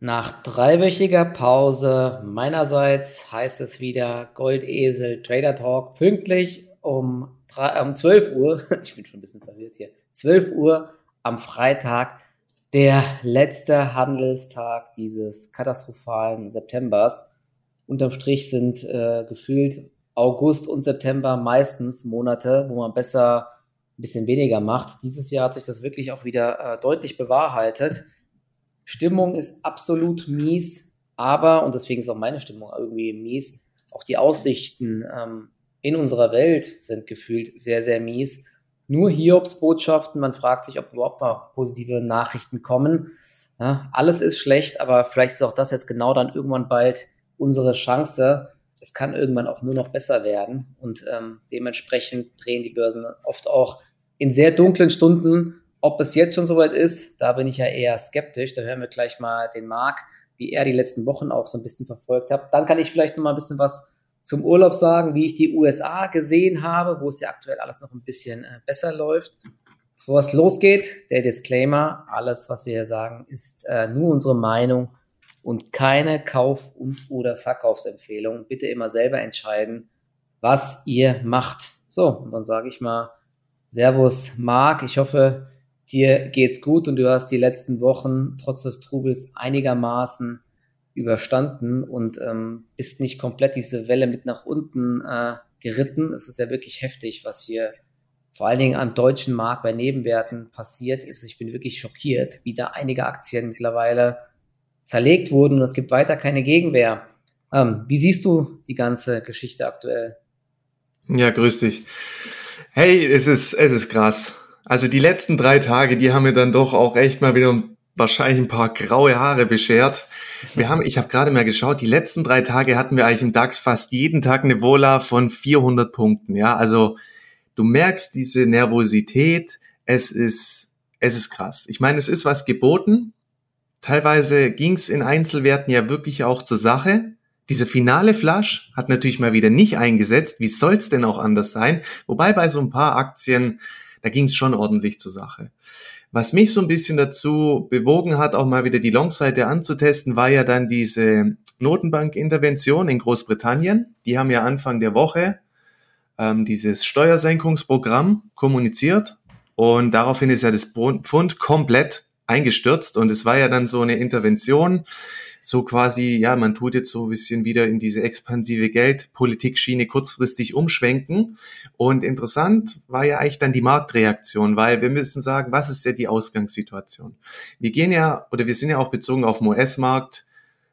Nach dreiwöchiger Pause meinerseits heißt es wieder Goldesel Trader Talk pünktlich um, um 12 Uhr. Ich bin schon ein bisschen verwirrt hier. 12 Uhr am Freitag, der letzte Handelstag dieses katastrophalen Septembers. Unterm Strich sind äh, gefühlt August und September meistens Monate, wo man besser ein bisschen weniger macht. Dieses Jahr hat sich das wirklich auch wieder äh, deutlich bewahrheitet. Stimmung ist absolut mies, aber, und deswegen ist auch meine Stimmung irgendwie mies, auch die Aussichten ähm, in unserer Welt sind gefühlt sehr, sehr mies. Nur Hiobs-Botschaften, man fragt sich, ob überhaupt mal positive Nachrichten kommen. Ja, alles ist schlecht, aber vielleicht ist auch das jetzt genau dann irgendwann bald unsere Chance. Es kann irgendwann auch nur noch besser werden und ähm, dementsprechend drehen die Börsen oft auch in sehr dunklen Stunden ob es jetzt schon soweit ist, da bin ich ja eher skeptisch. Da hören wir gleich mal den Marc, wie er die letzten Wochen auch so ein bisschen verfolgt hat. Dann kann ich vielleicht noch mal ein bisschen was zum Urlaub sagen, wie ich die USA gesehen habe, wo es ja aktuell alles noch ein bisschen äh, besser läuft. Bevor es losgeht, der Disclaimer, alles, was wir hier sagen, ist äh, nur unsere Meinung und keine Kauf- und oder Verkaufsempfehlung. Bitte immer selber entscheiden, was ihr macht. So, und dann sage ich mal Servus, Marc. Ich hoffe, dir geht's gut und du hast die letzten Wochen trotz des Trubels einigermaßen überstanden und ähm, bist nicht komplett diese Welle mit nach unten äh, geritten. Es ist ja wirklich heftig, was hier vor allen Dingen am deutschen Markt bei Nebenwerten passiert ist. Ich bin wirklich schockiert, wie da einige Aktien mittlerweile zerlegt wurden und es gibt weiter keine Gegenwehr. Ähm, wie siehst du die ganze Geschichte aktuell? Ja, grüß dich. Hey, es ist, es ist krass. Also die letzten drei Tage, die haben mir dann doch auch echt mal wieder wahrscheinlich ein paar graue Haare beschert. Wir haben, ich habe gerade mal geschaut, die letzten drei Tage hatten wir eigentlich im DAX fast jeden Tag eine Vola von 400 Punkten. Ja, also du merkst diese Nervosität. Es ist, es ist krass. Ich meine, es ist was geboten. Teilweise ging es in Einzelwerten ja wirklich auch zur Sache. Diese finale Flash hat natürlich mal wieder nicht eingesetzt. Wie soll's denn auch anders sein? Wobei bei so ein paar Aktien da ging es schon ordentlich zur Sache. Was mich so ein bisschen dazu bewogen hat, auch mal wieder die Long-Seite anzutesten, war ja dann diese Notenbank-Intervention in Großbritannien. Die haben ja Anfang der Woche ähm, dieses Steuersenkungsprogramm kommuniziert und daraufhin ist ja das Pfund komplett eingestürzt und es war ja dann so eine Intervention, so quasi, ja, man tut jetzt so ein bisschen wieder in diese expansive Geldpolitik-Schiene kurzfristig umschwenken. Und interessant war ja eigentlich dann die Marktreaktion, weil wir müssen sagen, was ist ja die Ausgangssituation? Wir gehen ja, oder wir sind ja auch bezogen auf den US-Markt,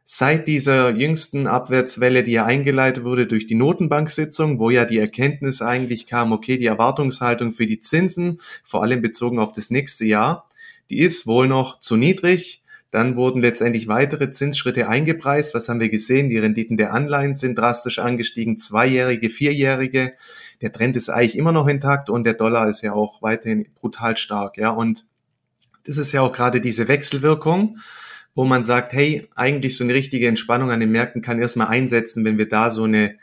seit dieser jüngsten Abwärtswelle, die ja eingeleitet wurde durch die Notenbanksitzung, wo ja die Erkenntnis eigentlich kam, okay, die Erwartungshaltung für die Zinsen, vor allem bezogen auf das nächste Jahr, die ist wohl noch zu niedrig. Dann wurden letztendlich weitere Zinsschritte eingepreist. Was haben wir gesehen? Die Renditen der Anleihen sind drastisch angestiegen, zweijährige, vierjährige. Der Trend ist eigentlich immer noch intakt und der Dollar ist ja auch weiterhin brutal stark. Ja, und das ist ja auch gerade diese Wechselwirkung, wo man sagt, hey, eigentlich so eine richtige Entspannung an den Märkten kann erstmal einsetzen, wenn wir da so eine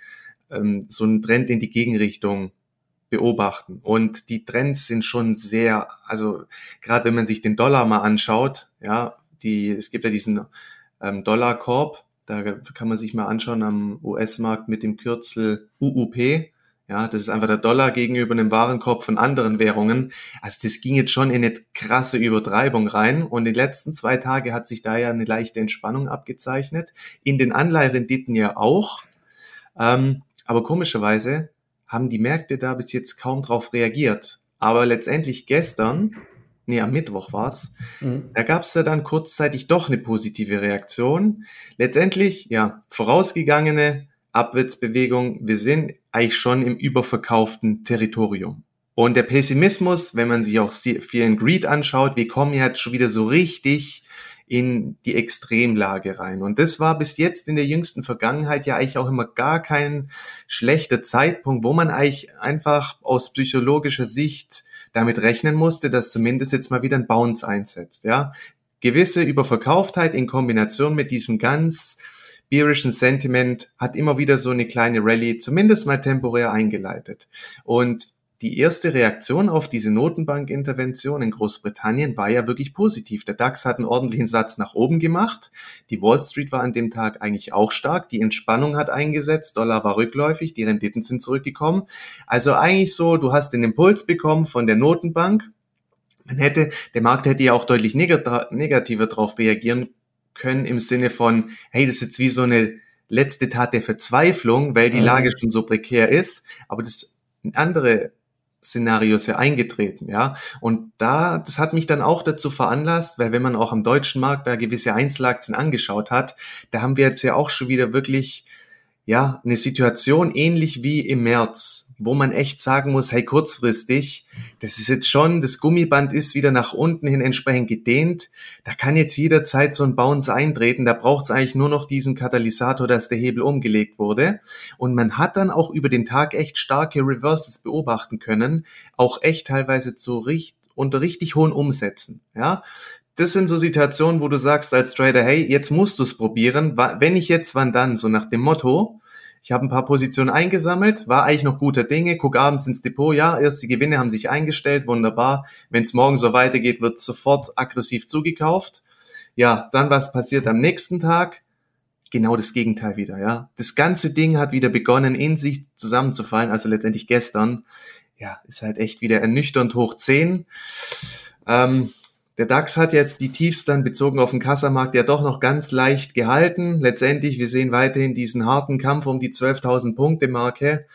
ähm, so einen Trend in die Gegenrichtung beobachten. Und die Trends sind schon sehr, also gerade wenn man sich den Dollar mal anschaut, ja, die, es gibt ja diesen ähm, Dollar-Korb, da kann man sich mal anschauen am US-Markt mit dem Kürzel UUP. Ja, das ist einfach der Dollar gegenüber einem Warenkorb von anderen Währungen. Also das ging jetzt schon in eine krasse Übertreibung rein. Und die letzten zwei Tage hat sich da ja eine leichte Entspannung abgezeichnet. In den Anleiherenditen ja auch. Ähm, aber komischerweise haben die Märkte da bis jetzt kaum drauf reagiert. Aber letztendlich gestern nee, am Mittwoch war's. Mhm. Da gab's da dann kurzzeitig doch eine positive Reaktion. Letztendlich, ja, vorausgegangene Abwärtsbewegung. Wir sind eigentlich schon im überverkauften Territorium. Und der Pessimismus, wenn man sich auch vielen Greed anschaut, wir kommen jetzt schon wieder so richtig in die Extremlage rein. Und das war bis jetzt in der jüngsten Vergangenheit ja eigentlich auch immer gar kein schlechter Zeitpunkt, wo man eigentlich einfach aus psychologischer Sicht damit rechnen musste, dass zumindest jetzt mal wieder ein Bounce einsetzt. Ja, gewisse Überverkauftheit in Kombination mit diesem ganz bearischen Sentiment hat immer wieder so eine kleine Rallye zumindest mal temporär eingeleitet. Und die erste Reaktion auf diese Notenbankintervention in Großbritannien war ja wirklich positiv. Der DAX hat einen ordentlichen Satz nach oben gemacht. Die Wall Street war an dem Tag eigentlich auch stark. Die Entspannung hat eingesetzt. Dollar war rückläufig. Die Renditen sind zurückgekommen. Also eigentlich so, du hast den Impuls bekommen von der Notenbank. Man hätte, der Markt hätte ja auch deutlich negativer darauf reagieren können im Sinne von, hey, das ist jetzt wie so eine letzte Tat der Verzweiflung, weil die mhm. Lage schon so prekär ist. Aber das andere Szenario ist ja eingetreten, ja. Und da, das hat mich dann auch dazu veranlasst, weil wenn man auch am deutschen Markt da gewisse Einzelaktien angeschaut hat, da haben wir jetzt ja auch schon wieder wirklich ja, eine Situation ähnlich wie im März, wo man echt sagen muss, hey, kurzfristig, das ist jetzt schon, das Gummiband ist wieder nach unten hin entsprechend gedehnt. Da kann jetzt jederzeit so ein Bounce eintreten. Da braucht es eigentlich nur noch diesen Katalysator, dass der Hebel umgelegt wurde. Und man hat dann auch über den Tag echt starke Reverses beobachten können. Auch echt teilweise zu richt unter richtig hohen Umsätzen. Ja, das sind so Situationen, wo du sagst als Trader, hey, jetzt musst du es probieren. Wenn ich jetzt, wann dann? So nach dem Motto, ich habe ein paar Positionen eingesammelt, war eigentlich noch guter Dinge, guck abends ins Depot, ja, erst die Gewinne haben sich eingestellt, wunderbar. Wenn es morgen so weitergeht, wird sofort aggressiv zugekauft. Ja, dann was passiert am nächsten Tag? Genau das Gegenteil wieder, ja. Das ganze Ding hat wieder begonnen, in sich zusammenzufallen, also letztendlich gestern. Ja, ist halt echt wieder ernüchternd hoch 10. Ähm, der DAX hat jetzt die Tiefs dann bezogen auf den Kassamarkt ja doch noch ganz leicht gehalten. Letztendlich, wir sehen weiterhin diesen harten Kampf um die 12.000 Punkte Marke.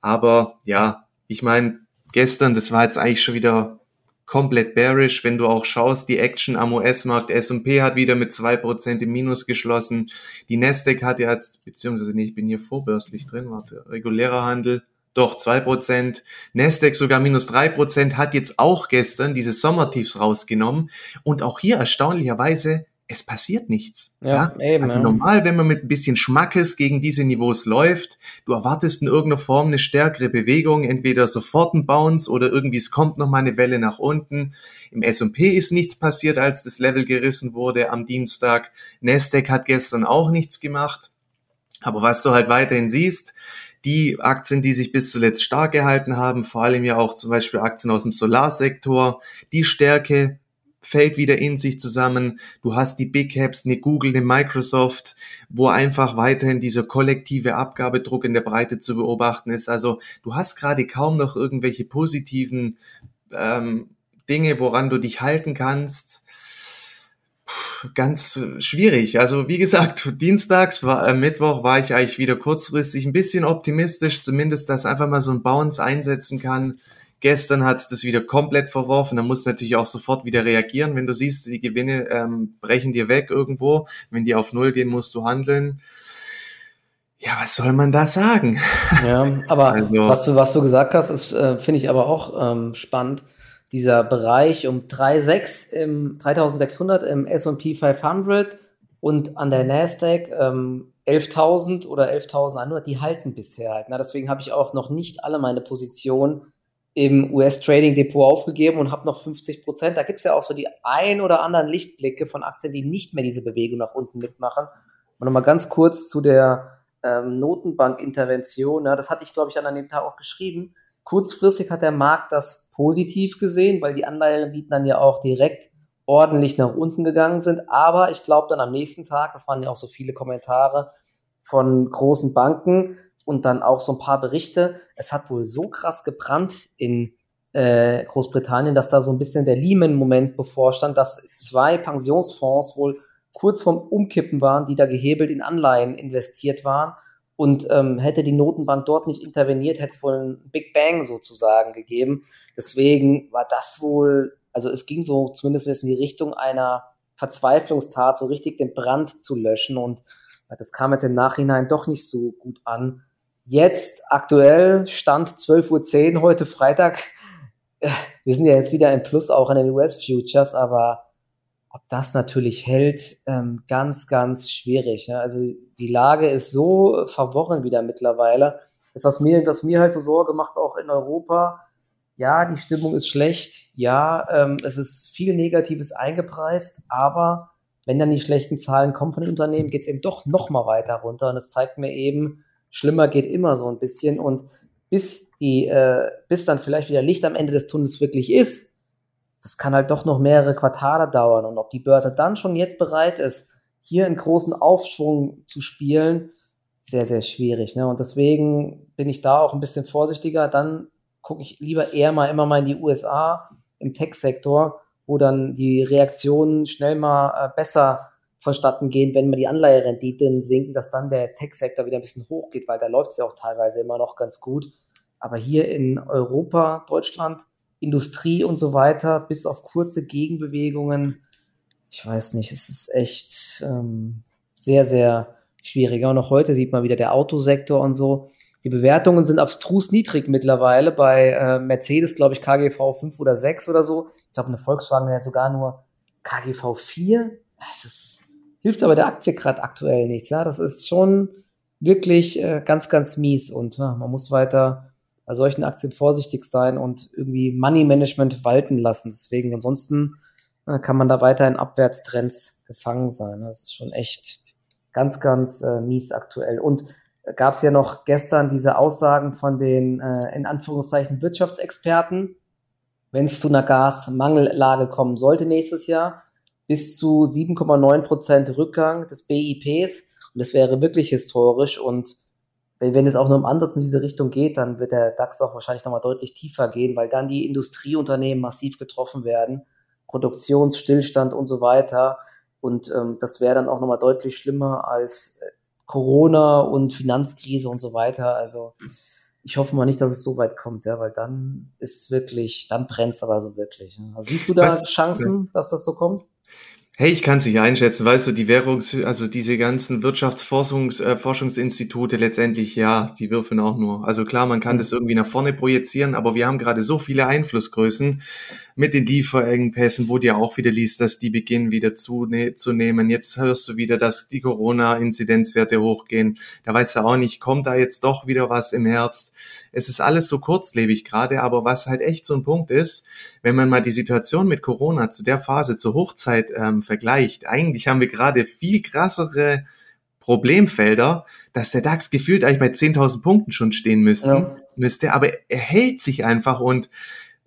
Aber ja, ich meine, gestern, das war jetzt eigentlich schon wieder komplett bearish, wenn du auch schaust, die Action am US-Markt, S&P hat wieder mit zwei Prozent im Minus geschlossen, die Nasdaq hat jetzt, beziehungsweise nee, ich bin hier vorbörslich drin, warte, regulärer Handel, doch, zwei Prozent. Nasdaq sogar minus drei Prozent hat jetzt auch gestern diese Sommertiefs rausgenommen. Und auch hier erstaunlicherweise, es passiert nichts. Ja, ja? Eben, also normal, wenn man mit ein bisschen Schmackes gegen diese Niveaus läuft, du erwartest in irgendeiner Form eine stärkere Bewegung, entweder sofort ein Bounce oder irgendwie es kommt noch mal eine Welle nach unten. Im S&P ist nichts passiert, als das Level gerissen wurde am Dienstag. Nasdaq hat gestern auch nichts gemacht. Aber was du halt weiterhin siehst, die Aktien, die sich bis zuletzt stark gehalten haben, vor allem ja auch zum Beispiel Aktien aus dem Solarsektor, die Stärke fällt wieder in sich zusammen. Du hast die Big Caps, eine Google, eine Microsoft, wo einfach weiterhin dieser kollektive Abgabedruck in der Breite zu beobachten ist. Also du hast gerade kaum noch irgendwelche positiven ähm, Dinge, woran du dich halten kannst ganz schwierig. Also wie gesagt, dienstags, war, äh, Mittwoch war ich eigentlich wieder kurzfristig ein bisschen optimistisch, zumindest, dass einfach mal so ein Bounce einsetzen kann. Gestern hat es das wieder komplett verworfen. Da musst du natürlich auch sofort wieder reagieren. Wenn du siehst, die Gewinne ähm, brechen dir weg irgendwo. Wenn die auf Null gehen, musst du handeln. Ja, was soll man da sagen? Ja, aber also, was, du, was du gesagt hast, ist, äh, finde ich aber auch ähm, spannend dieser Bereich um 3,6 im 3600 im S&P 500 und an der Nasdaq ähm, 11.000 oder 11.100, die halten bisher halt. Na, deswegen habe ich auch noch nicht alle meine Positionen im US-Trading-Depot aufgegeben und habe noch 50 Prozent. Da gibt es ja auch so die ein oder anderen Lichtblicke von Aktien, die nicht mehr diese Bewegung nach unten mitmachen. Und nochmal ganz kurz zu der ähm, Notenbank-Intervention. Ja, das hatte ich, glaube ich, an dem Tag auch geschrieben. Kurzfristig hat der Markt das positiv gesehen, weil die Anleihenrenditen dann ja auch direkt ordentlich nach unten gegangen sind. Aber ich glaube dann am nächsten Tag, das waren ja auch so viele Kommentare von großen Banken und dann auch so ein paar Berichte, es hat wohl so krass gebrannt in äh, Großbritannien, dass da so ein bisschen der Lehman-Moment bevorstand, dass zwei Pensionsfonds wohl kurz vorm Umkippen waren, die da gehebelt in Anleihen investiert waren und ähm, hätte die Notenbank dort nicht interveniert, hätte es wohl ein Big Bang sozusagen gegeben. Deswegen war das wohl, also es ging so zumindest in die Richtung einer Verzweiflungstat, so richtig den Brand zu löschen. Und das kam jetzt im Nachhinein doch nicht so gut an. Jetzt aktuell Stand 12.10 Uhr heute Freitag. Wir sind ja jetzt wieder im Plus auch an den US-Futures, aber ob das natürlich hält, ähm, ganz, ganz schwierig. Ne? Also die Lage ist so verworren wieder mittlerweile. Das, was mir, was mir halt so Sorge macht, auch in Europa, ja, die Stimmung ist schlecht, ja, ähm, es ist viel Negatives eingepreist, aber wenn dann die schlechten Zahlen kommen von den Unternehmen, geht es eben doch noch mal weiter runter. Und es zeigt mir eben, schlimmer geht immer so ein bisschen. Und bis die, äh, bis dann vielleicht wieder Licht am Ende des Tunnels wirklich ist, das kann halt doch noch mehrere Quartale dauern. Und ob die Börse dann schon jetzt bereit ist, hier einen großen Aufschwung zu spielen, sehr, sehr schwierig. Ne? Und deswegen bin ich da auch ein bisschen vorsichtiger. Dann gucke ich lieber eher mal immer mal in die USA im Tech-Sektor, wo dann die Reaktionen schnell mal äh, besser vonstatten gehen, wenn mal die Anleiherenditen sinken, dass dann der Tech-Sektor wieder ein bisschen hochgeht, weil da läuft es ja auch teilweise immer noch ganz gut. Aber hier in Europa, Deutschland, Industrie und so weiter, bis auf kurze Gegenbewegungen, ich weiß nicht, es ist echt ähm, sehr, sehr schwierig. Auch heute sieht man wieder der Autosektor und so. Die Bewertungen sind abstrus niedrig mittlerweile. Bei äh, Mercedes, glaube ich, KGV 5 oder 6 oder so. Ich glaube, eine Volkswagen ja sogar nur KGV 4. Das ist, hilft aber der Aktie gerade aktuell nichts. Ja, das ist schon wirklich äh, ganz, ganz mies und ja, man muss weiter bei solchen Aktien vorsichtig sein und irgendwie Money Management walten lassen. Deswegen, ansonsten äh, kann man da weiter in Abwärtstrends gefangen sein. Das ist schon echt ganz, ganz äh, mies aktuell. Und gab es ja noch gestern diese Aussagen von den äh, in Anführungszeichen Wirtschaftsexperten, wenn es zu einer Gasmangellage kommen sollte nächstes Jahr, bis zu 7,9 Prozent Rückgang des BIPs. Und das wäre wirklich historisch und wenn, wenn es auch nur im Ansatz in diese Richtung geht, dann wird der DAX auch wahrscheinlich nochmal deutlich tiefer gehen, weil dann die Industrieunternehmen massiv getroffen werden, Produktionsstillstand und so weiter. Und ähm, das wäre dann auch nochmal deutlich schlimmer als äh, Corona und Finanzkrise und so weiter. Also ich hoffe mal nicht, dass es so weit kommt, ja, weil dann ist wirklich, dann brennt es aber so wirklich. Also siehst du da Was? Chancen, dass das so kommt? Hey, ich kann es nicht einschätzen, weißt du, die Währungs-, also diese ganzen Wirtschaftsforschungsinstitute äh, letztendlich, ja, die würfeln auch nur. Also klar, man kann das irgendwie nach vorne projizieren, aber wir haben gerade so viele Einflussgrößen mit den Lieferengpässen, wo du ja auch wieder liest, dass die beginnen wieder zunehmen. Jetzt hörst du wieder, dass die Corona-Inzidenzwerte hochgehen. Da weißt du auch nicht, kommt da jetzt doch wieder was im Herbst? Es ist alles so kurzlebig gerade, aber was halt echt so ein Punkt ist, wenn man mal die Situation mit Corona zu der Phase zur Hochzeit ähm, vergleicht, eigentlich haben wir gerade viel krassere Problemfelder, dass der DAX gefühlt eigentlich bei 10.000 Punkten schon stehen müssten, ja. müsste, aber er hält sich einfach und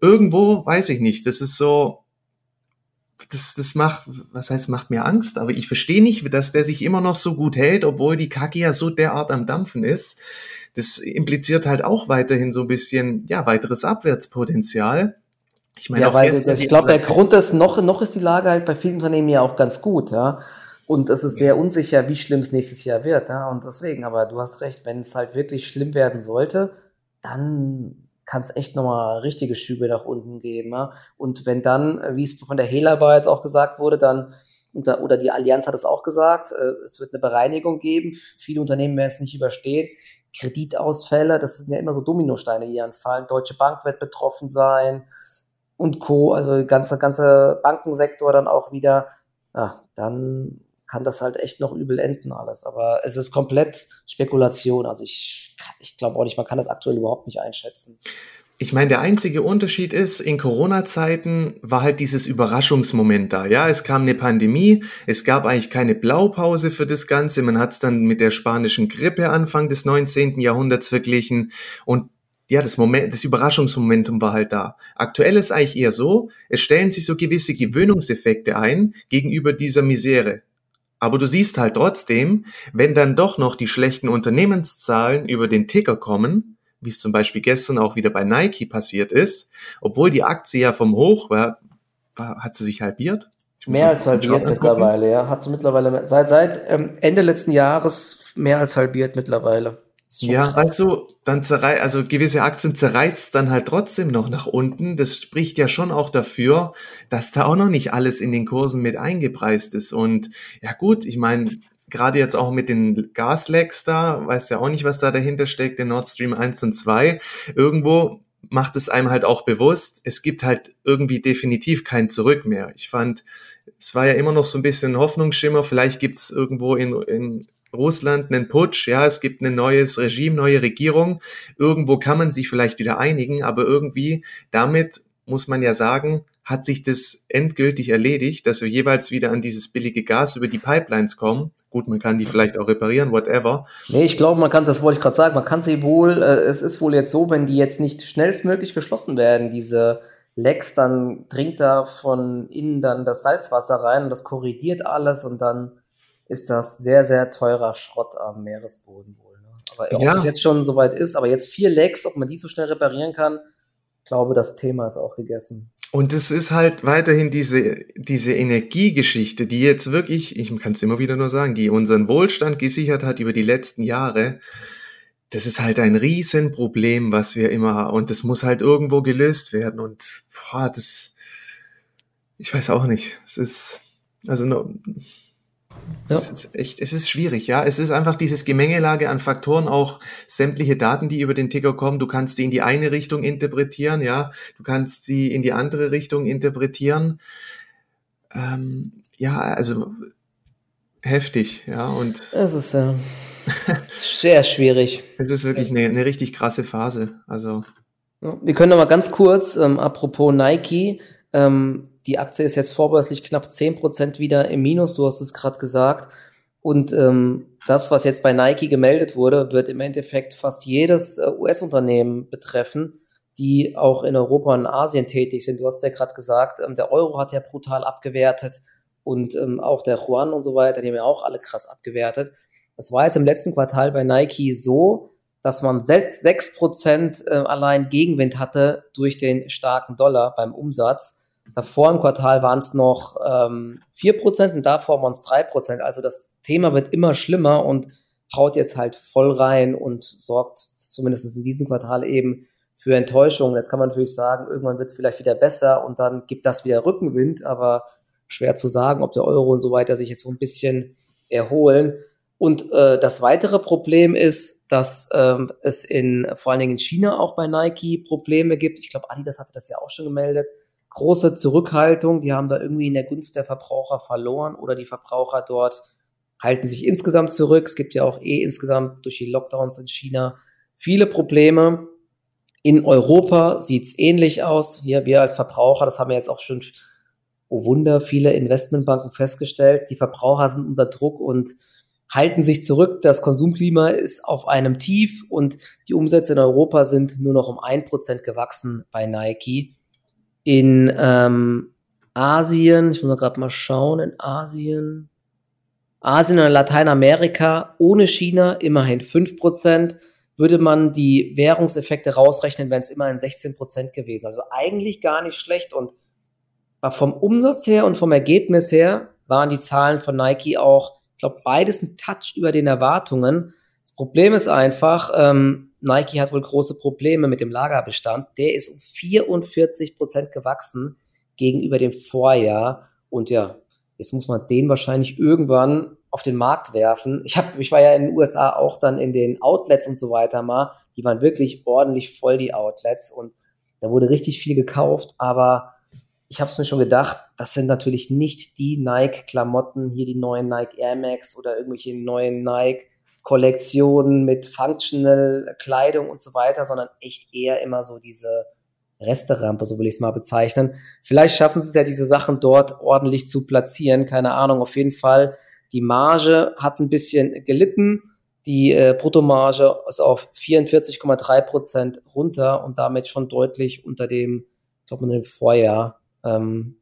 irgendwo, weiß ich nicht, das ist so, das, das macht, was heißt, macht mir Angst, aber ich verstehe nicht, dass der sich immer noch so gut hält, obwohl die Kacke ja so derart am Dampfen ist. Das impliziert halt auch weiterhin so ein bisschen, ja, weiteres Abwärtspotenzial. Ich meine, ja, weil ich glaube, der Grund ist, noch, noch ist die Lage halt bei vielen Unternehmen ja auch ganz gut, ja. Und es ist sehr unsicher, wie schlimm es nächstes Jahr wird, ja. Und deswegen, aber du hast recht, wenn es halt wirklich schlimm werden sollte, dann kann es echt nochmal richtige Schübe nach unten geben. Ja? Und wenn dann, wie es von der Helabar jetzt auch gesagt wurde, dann oder die Allianz hat es auch gesagt, äh, es wird eine Bereinigung geben. Viele Unternehmen werden es nicht überstehen. Kreditausfälle, das sind ja immer so Dominosteine, die anfallen. Deutsche Bank wird betroffen sein und Co. Also der ganze, ganze Bankensektor dann auch wieder, ja, dann kann das halt echt noch übel enden alles. Aber es ist komplett Spekulation. Also ich, ich glaube auch nicht, man kann das aktuell überhaupt nicht einschätzen. Ich meine, der einzige Unterschied ist, in Corona-Zeiten war halt dieses Überraschungsmoment da. Ja, es kam eine Pandemie, es gab eigentlich keine Blaupause für das Ganze. Man hat es dann mit der spanischen Grippe Anfang des 19. Jahrhunderts verglichen und ja, das Moment, das Überraschungsmomentum war halt da. Aktuell ist eigentlich eher so, es stellen sich so gewisse Gewöhnungseffekte ein gegenüber dieser Misere. Aber du siehst halt trotzdem, wenn dann doch noch die schlechten Unternehmenszahlen über den Ticker kommen, wie es zum Beispiel gestern auch wieder bei Nike passiert ist, obwohl die Aktie ja vom Hoch war, hat sie sich halbiert. Mehr als halbiert mittlerweile, ja. Hat sie mittlerweile seit, seit ähm, Ende letzten Jahres mehr als halbiert mittlerweile. Ja, krass. also dann zerreißt, also gewisse Aktien zerreißt dann halt trotzdem noch nach unten. Das spricht ja schon auch dafür, dass da auch noch nicht alles in den Kursen mit eingepreist ist. Und ja gut, ich meine, gerade jetzt auch mit den Gaslecks da, weißt ja auch nicht, was da dahinter steckt, der Nord Stream 1 und 2. Irgendwo macht es einem halt auch bewusst, es gibt halt irgendwie definitiv kein Zurück mehr. Ich fand, es war ja immer noch so ein bisschen Hoffnungsschimmer, vielleicht gibt es irgendwo in, in Russland einen Putsch, ja, es gibt ein neues Regime, neue Regierung. Irgendwo kann man sich vielleicht wieder einigen, aber irgendwie damit muss man ja sagen, hat sich das endgültig erledigt, dass wir jeweils wieder an dieses billige Gas über die Pipelines kommen. Gut, man kann die vielleicht auch reparieren, whatever. Nee, ich glaube, man kann, das wollte ich gerade sagen, man kann sie wohl, äh, es ist wohl jetzt so, wenn die jetzt nicht schnellstmöglich geschlossen werden, diese Lecks, dann dringt da von innen dann das Salzwasser rein und das korrigiert alles und dann ist das sehr, sehr teurer Schrott am Meeresboden wohl. Ne? Aber ob ja. es jetzt schon soweit ist, aber jetzt vier Lecks, ob man die so schnell reparieren kann, glaube, das Thema ist auch gegessen. Und es ist halt weiterhin diese, diese Energiegeschichte, die jetzt wirklich, ich kann es immer wieder nur sagen, die unseren Wohlstand gesichert hat über die letzten Jahre. Das ist halt ein Riesenproblem, was wir immer haben. Und das muss halt irgendwo gelöst werden. Und boah, das, ich weiß auch nicht. Es ist, also ja. Es ist echt, es ist schwierig, ja. Es ist einfach dieses Gemengelage an Faktoren, auch sämtliche Daten, die über den Ticker kommen. Du kannst sie in die eine Richtung interpretieren, ja. Du kannst sie in die andere Richtung interpretieren. Ähm, ja, also heftig, ja. Und es ist ja sehr schwierig. Es ist wirklich eine, eine richtig krasse Phase. Also. Wir können noch mal ganz kurz, ähm, apropos Nike, ähm, die Aktie ist jetzt vorbörslich knapp 10% wieder im Minus, du hast es gerade gesagt. Und ähm, das, was jetzt bei Nike gemeldet wurde, wird im Endeffekt fast jedes äh, US-Unternehmen betreffen, die auch in Europa und Asien tätig sind. Du hast ja gerade gesagt, ähm, der Euro hat ja brutal abgewertet und ähm, auch der Yuan und so weiter, die haben ja auch alle krass abgewertet. Das war jetzt im letzten Quartal bei Nike so, dass man 6% äh, allein Gegenwind hatte durch den starken Dollar beim Umsatz. Davor im Quartal waren es noch ähm, 4% und davor waren es 3%. Also das Thema wird immer schlimmer und haut jetzt halt voll rein und sorgt zumindest in diesem Quartal eben für Enttäuschung. Jetzt kann man natürlich sagen, irgendwann wird es vielleicht wieder besser und dann gibt das wieder Rückenwind, aber schwer zu sagen, ob der Euro und so weiter sich jetzt so ein bisschen erholen. Und äh, das weitere Problem ist, dass ähm, es in vor allen Dingen in China auch bei Nike Probleme gibt. Ich glaube, Adidas hatte das ja auch schon gemeldet große Zurückhaltung. Die haben da irgendwie in der Gunst der Verbraucher verloren oder die Verbraucher dort halten sich insgesamt zurück. Es gibt ja auch eh insgesamt durch die Lockdowns in China viele Probleme. In Europa sieht's ähnlich aus. Hier, wir als Verbraucher, das haben wir jetzt auch schon, oh Wunder, viele Investmentbanken festgestellt. Die Verbraucher sind unter Druck und halten sich zurück. Das Konsumklima ist auf einem Tief und die Umsätze in Europa sind nur noch um ein Prozent gewachsen bei Nike in ähm, Asien, ich muss gerade mal schauen, in Asien, Asien und Lateinamerika ohne China immerhin 5%. Würde man die Währungseffekte rausrechnen, wären es immerhin 16% gewesen. Also eigentlich gar nicht schlecht. Und vom Umsatz her und vom Ergebnis her waren die Zahlen von Nike auch, ich glaube, beides ein Touch über den Erwartungen. Das Problem ist einfach, ähm, Nike hat wohl große Probleme mit dem Lagerbestand. Der ist um 44 Prozent gewachsen gegenüber dem Vorjahr. Und ja, jetzt muss man den wahrscheinlich irgendwann auf den Markt werfen. Ich, hab, ich war ja in den USA auch dann in den Outlets und so weiter mal. Die waren wirklich ordentlich voll, die Outlets. Und da wurde richtig viel gekauft. Aber ich habe es mir schon gedacht, das sind natürlich nicht die Nike-Klamotten, hier die neuen Nike Air Max oder irgendwelche neuen Nike Kollektionen mit Functional Kleidung und so weiter, sondern echt eher immer so diese Resterampe, so will ich es mal bezeichnen. Vielleicht schaffen sie es ja, diese Sachen dort ordentlich zu platzieren. Keine Ahnung, auf jeden Fall. Die Marge hat ein bisschen gelitten. Die äh, Bruttomarge ist auf 44,3 Prozent runter und damit schon deutlich unter dem, ich glaube, unter dem Vorjahr. Ähm,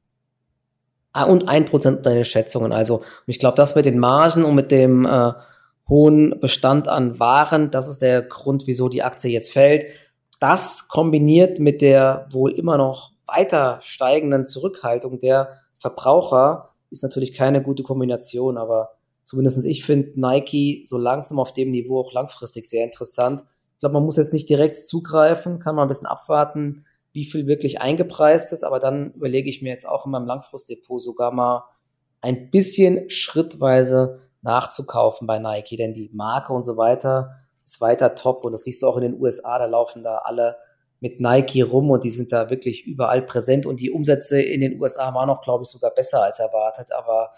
ah, und ein Prozent unter den Schätzungen. Also, ich glaube, das mit den Margen und mit dem äh, hohen Bestand an Waren. Das ist der Grund, wieso die Aktie jetzt fällt. Das kombiniert mit der wohl immer noch weiter steigenden Zurückhaltung der Verbraucher ist natürlich keine gute Kombination, aber zumindest ich finde Nike so langsam auf dem Niveau auch langfristig sehr interessant. Ich glaube, man muss jetzt nicht direkt zugreifen, kann mal ein bisschen abwarten, wie viel wirklich eingepreist ist, aber dann überlege ich mir jetzt auch in meinem Langfristdepot sogar mal ein bisschen schrittweise nachzukaufen bei Nike, denn die Marke und so weiter ist weiter top und das siehst du auch in den USA, da laufen da alle mit Nike rum und die sind da wirklich überall präsent und die Umsätze in den USA waren auch, glaube ich, sogar besser als erwartet, aber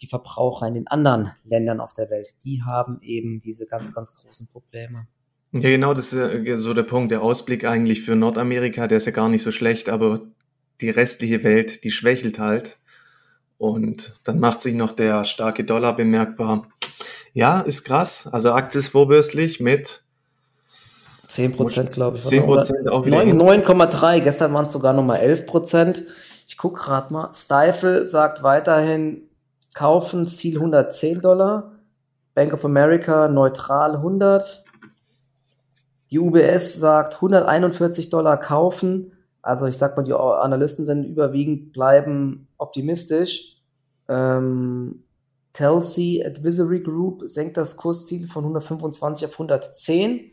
die Verbraucher in den anderen Ländern auf der Welt, die haben eben diese ganz, ganz großen Probleme. Ja, genau, das ist so der Punkt. Der Ausblick eigentlich für Nordamerika, der ist ja gar nicht so schlecht, aber die restliche Welt, die schwächelt halt. Und dann macht sich noch der starke Dollar bemerkbar. Ja, ist krass. Also Aktie ist vorbürstlich mit 10 Prozent, glaube ich. 10 Prozent auch wieder. 9,3. Gestern waren es sogar nochmal 11 Prozent. Ich gucke gerade mal. Stifle sagt weiterhin kaufen, Ziel 110 Dollar. Bank of America neutral 100. Die UBS sagt 141 Dollar kaufen. Also ich sag mal, die Analysten sind überwiegend bleiben optimistisch. Ähm, Telsey Advisory Group senkt das Kursziel von 125 auf 110.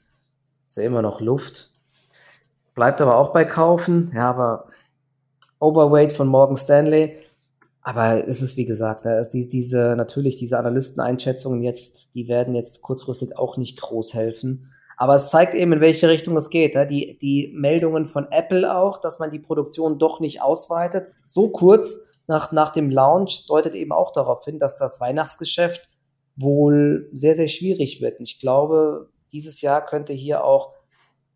Ist ja immer noch Luft. Bleibt aber auch bei Kaufen. Ja, aber Overweight von Morgan Stanley. Aber es ist wie gesagt, die, diese, natürlich diese Analysteneinschätzungen jetzt, die werden jetzt kurzfristig auch nicht groß helfen. Aber es zeigt eben, in welche Richtung es geht. Die, die Meldungen von Apple auch, dass man die Produktion doch nicht ausweitet. So kurz nach, nach dem Launch deutet eben auch darauf hin, dass das Weihnachtsgeschäft wohl sehr, sehr schwierig wird. Und ich glaube, dieses Jahr könnte hier auch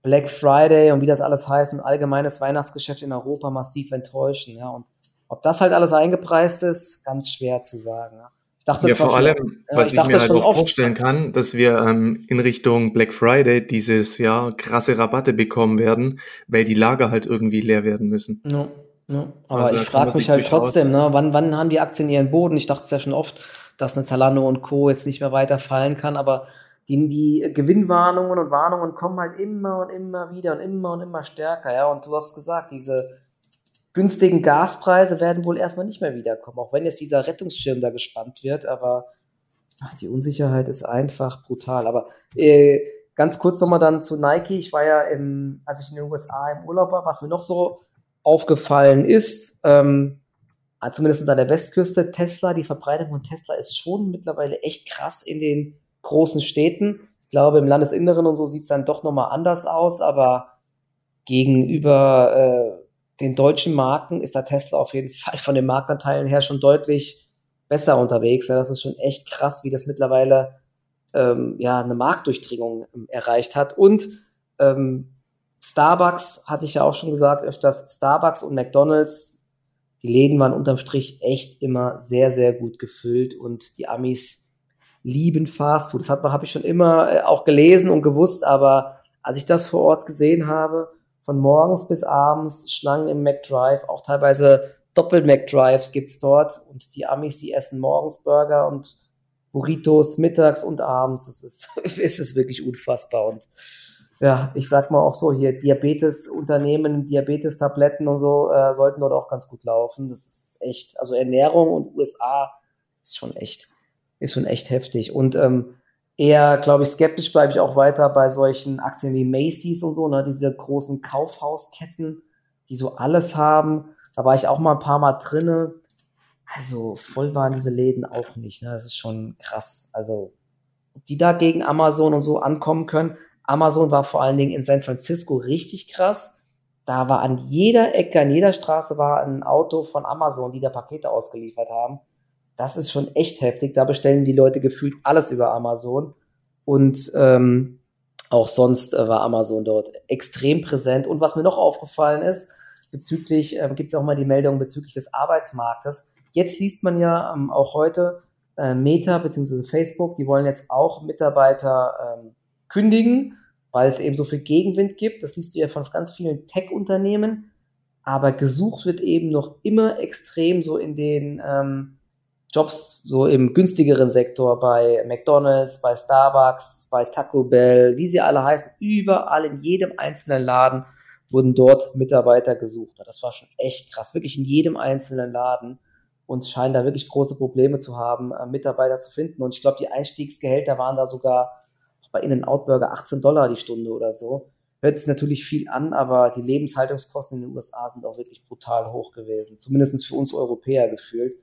Black Friday und wie das alles heißt, ein allgemeines Weihnachtsgeschäft in Europa massiv enttäuschen. Ja. Und ob das halt alles eingepreist ist, ganz schwer zu sagen. Ja. Ich dachte ja, vor allem, schon, was ich, ich mir halt auch oft, vorstellen kann, dass wir ähm, in Richtung Black Friday dieses Jahr krasse Rabatte bekommen werden, weil die Lager halt irgendwie leer werden müssen. Ja, ja. Aber also, ich frage mich halt trotzdem, ne, wann, wann haben die Aktien ihren Boden? Ich dachte es ja schon oft, dass eine Zalando und Co. jetzt nicht mehr weiter fallen kann, aber die, die Gewinnwarnungen und Warnungen kommen halt immer und immer wieder und immer und immer stärker, ja. Und du hast gesagt, diese günstigen Gaspreise werden wohl erstmal nicht mehr wiederkommen, auch wenn jetzt dieser Rettungsschirm da gespannt wird, aber ach, die Unsicherheit ist einfach brutal. Aber äh, ganz kurz nochmal dann zu Nike. Ich war ja im, als ich in den USA im Urlaub war, was mir noch so aufgefallen ist, ähm, zumindest an der Westküste, Tesla, die Verbreitung von Tesla ist schon mittlerweile echt krass in den großen Städten. Ich glaube, im Landesinneren und so sieht es dann doch nochmal anders aus, aber gegenüber äh, den deutschen Marken ist der Tesla auf jeden Fall von den Marktanteilen her schon deutlich besser unterwegs. Ja, das ist schon echt krass, wie das mittlerweile ähm, ja eine Marktdurchdringung ähm, erreicht hat. Und ähm, Starbucks hatte ich ja auch schon gesagt, öfters Starbucks und McDonald's, die Läden waren unterm Strich echt immer sehr, sehr gut gefüllt und die Amis lieben Fastfood. Das habe ich schon immer äh, auch gelesen und gewusst, aber als ich das vor Ort gesehen habe, von morgens bis abends Schlangen im McDrive, auch teilweise Doppel-McDrives gibt's dort und die Amis, die essen morgens Burger und Burritos mittags und abends. Das ist, ist es wirklich unfassbar und ja, ich sag mal auch so hier, Diabetes-Unternehmen, Diabetes-Tabletten und so äh, sollten dort auch ganz gut laufen. Das ist echt, also Ernährung und USA ist schon echt ist schon echt heftig. Und ähm, eher, glaube ich, skeptisch bleibe ich auch weiter bei solchen Aktien wie Macy's und so, ne, diese großen Kaufhausketten, die so alles haben. Da war ich auch mal ein paar Mal drinne. Also voll waren diese Läden auch nicht. Ne? Das ist schon krass. Also die da gegen Amazon und so ankommen können. Amazon war vor allen Dingen in San Francisco richtig krass. Da war an jeder Ecke, an jeder Straße war ein Auto von Amazon, die da Pakete ausgeliefert haben das ist schon echt heftig. Da bestellen die Leute gefühlt alles über Amazon. Und ähm, auch sonst äh, war Amazon dort extrem präsent. Und was mir noch aufgefallen ist, bezüglich, äh, gibt es auch mal die Meldung bezüglich des Arbeitsmarktes. Jetzt liest man ja ähm, auch heute äh, Meta bzw. Facebook, die wollen jetzt auch Mitarbeiter ähm, kündigen, weil es eben so viel Gegenwind gibt. Das liest du ja von ganz vielen Tech-Unternehmen. Aber gesucht wird eben noch immer extrem so in den ähm, Jobs so im günstigeren Sektor bei McDonald's, bei Starbucks, bei Taco Bell, wie sie alle heißen, überall in jedem einzelnen Laden wurden dort Mitarbeiter gesucht. Das war schon echt krass, wirklich in jedem einzelnen Laden und scheinen da wirklich große Probleme zu haben, äh, Mitarbeiter zu finden. Und ich glaube, die Einstiegsgehälter waren da sogar bei In-N-Out Burger 18 Dollar die Stunde oder so. Hört sich natürlich viel an, aber die Lebenshaltungskosten in den USA sind auch wirklich brutal hoch gewesen. Zumindest für uns Europäer gefühlt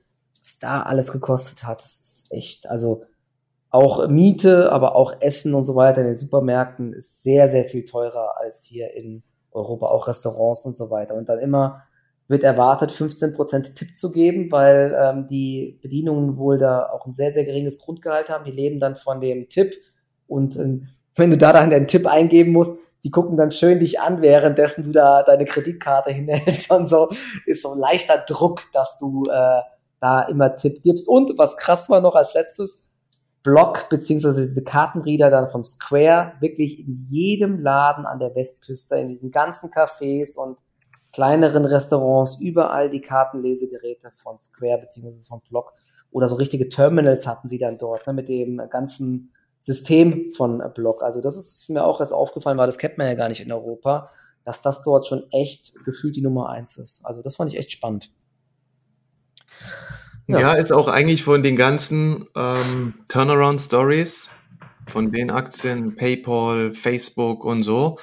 was da alles gekostet hat, das ist echt, also auch Miete, aber auch Essen und so weiter in den Supermärkten ist sehr, sehr viel teurer als hier in Europa, auch Restaurants und so weiter. Und dann immer wird erwartet, 15% Tipp zu geben, weil ähm, die Bedienungen wohl da auch ein sehr, sehr geringes Grundgehalt haben. Die leben dann von dem Tipp. Und ähm, wenn du da dann deinen Tipp eingeben musst, die gucken dann schön dich an, währenddessen du da deine Kreditkarte hinhältst und so. Ist so ein leichter Druck, dass du äh, da immer Tipp gibst. Und was krass war noch als letztes, Block beziehungsweise diese Kartenreader dann von Square wirklich in jedem Laden an der Westküste, in diesen ganzen Cafés und kleineren Restaurants, überall die Kartenlesegeräte von Square beziehungsweise von Block oder so richtige Terminals hatten sie dann dort ne, mit dem ganzen System von Block. Also das ist mir auch erst aufgefallen, weil das kennt man ja gar nicht in Europa, dass das dort schon echt gefühlt die Nummer eins ist. Also das fand ich echt spannend. Ja. ja, ist auch eigentlich von den ganzen ähm, Turnaround-Stories, von den Aktien, PayPal, Facebook und so,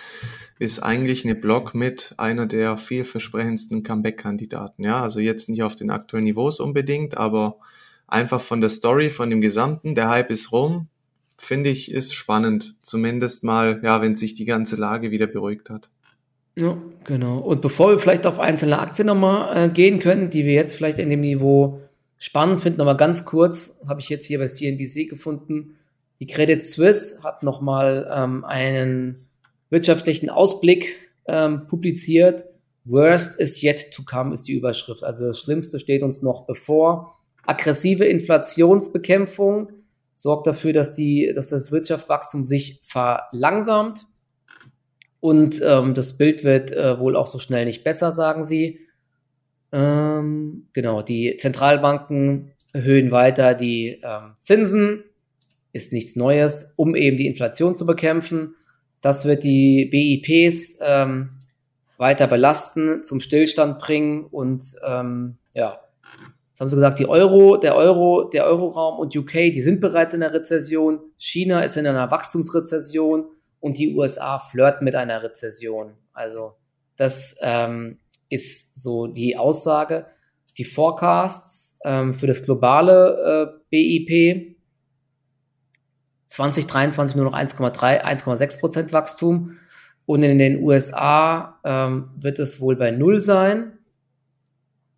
ist eigentlich eine Block mit einer der vielversprechendsten Comeback-Kandidaten. Ja, also jetzt nicht auf den aktuellen Niveaus unbedingt, aber einfach von der Story, von dem Gesamten, der Hype ist rum, finde ich, ist spannend. Zumindest mal, ja, wenn sich die ganze Lage wieder beruhigt hat. Ja, genau. Und bevor wir vielleicht auf einzelne Aktien nochmal äh, gehen können, die wir jetzt vielleicht in dem Niveau spannend finden, nochmal ganz kurz, habe ich jetzt hier bei CNBC gefunden. Die Credit Suisse hat nochmal ähm, einen wirtschaftlichen Ausblick ähm, publiziert. Worst is yet to come ist die Überschrift. Also das Schlimmste steht uns noch bevor. Aggressive Inflationsbekämpfung sorgt dafür, dass, die, dass das Wirtschaftswachstum sich verlangsamt. Und ähm, das Bild wird äh, wohl auch so schnell nicht besser, sagen sie. Ähm, genau, die Zentralbanken erhöhen weiter die ähm, Zinsen, ist nichts Neues, um eben die Inflation zu bekämpfen. Das wird die BIPs ähm, weiter belasten, zum Stillstand bringen und ähm, ja, haben sie gesagt, die Euro, der Euro, der Euroraum und UK, die sind bereits in der Rezession. China ist in einer Wachstumsrezession und die USA flirten mit einer Rezession. Also das ähm, ist so die Aussage. Die Forecasts ähm, für das globale äh, BIP 2023 nur noch 1,3, 1,6 Prozent Wachstum und in den USA ähm, wird es wohl bei Null sein.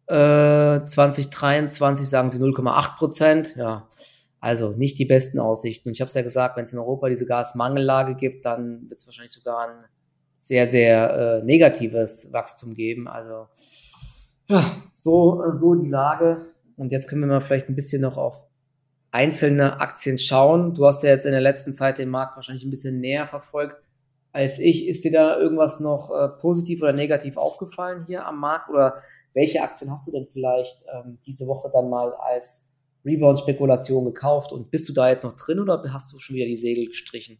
Äh, 2023 sagen sie 0,8 Prozent. Ja, also nicht die besten Aussichten. Und ich habe es ja gesagt, wenn es in Europa diese Gasmangellage gibt, dann wird es wahrscheinlich sogar ein sehr, sehr äh, negatives Wachstum geben. Also ja, so, so die Lage. Und jetzt können wir mal vielleicht ein bisschen noch auf einzelne Aktien schauen. Du hast ja jetzt in der letzten Zeit den Markt wahrscheinlich ein bisschen näher verfolgt als ich. Ist dir da irgendwas noch äh, positiv oder negativ aufgefallen hier am Markt? Oder welche Aktien hast du denn vielleicht ähm, diese Woche dann mal als Rebound-Spekulation gekauft? Und bist du da jetzt noch drin oder hast du schon wieder die Segel gestrichen?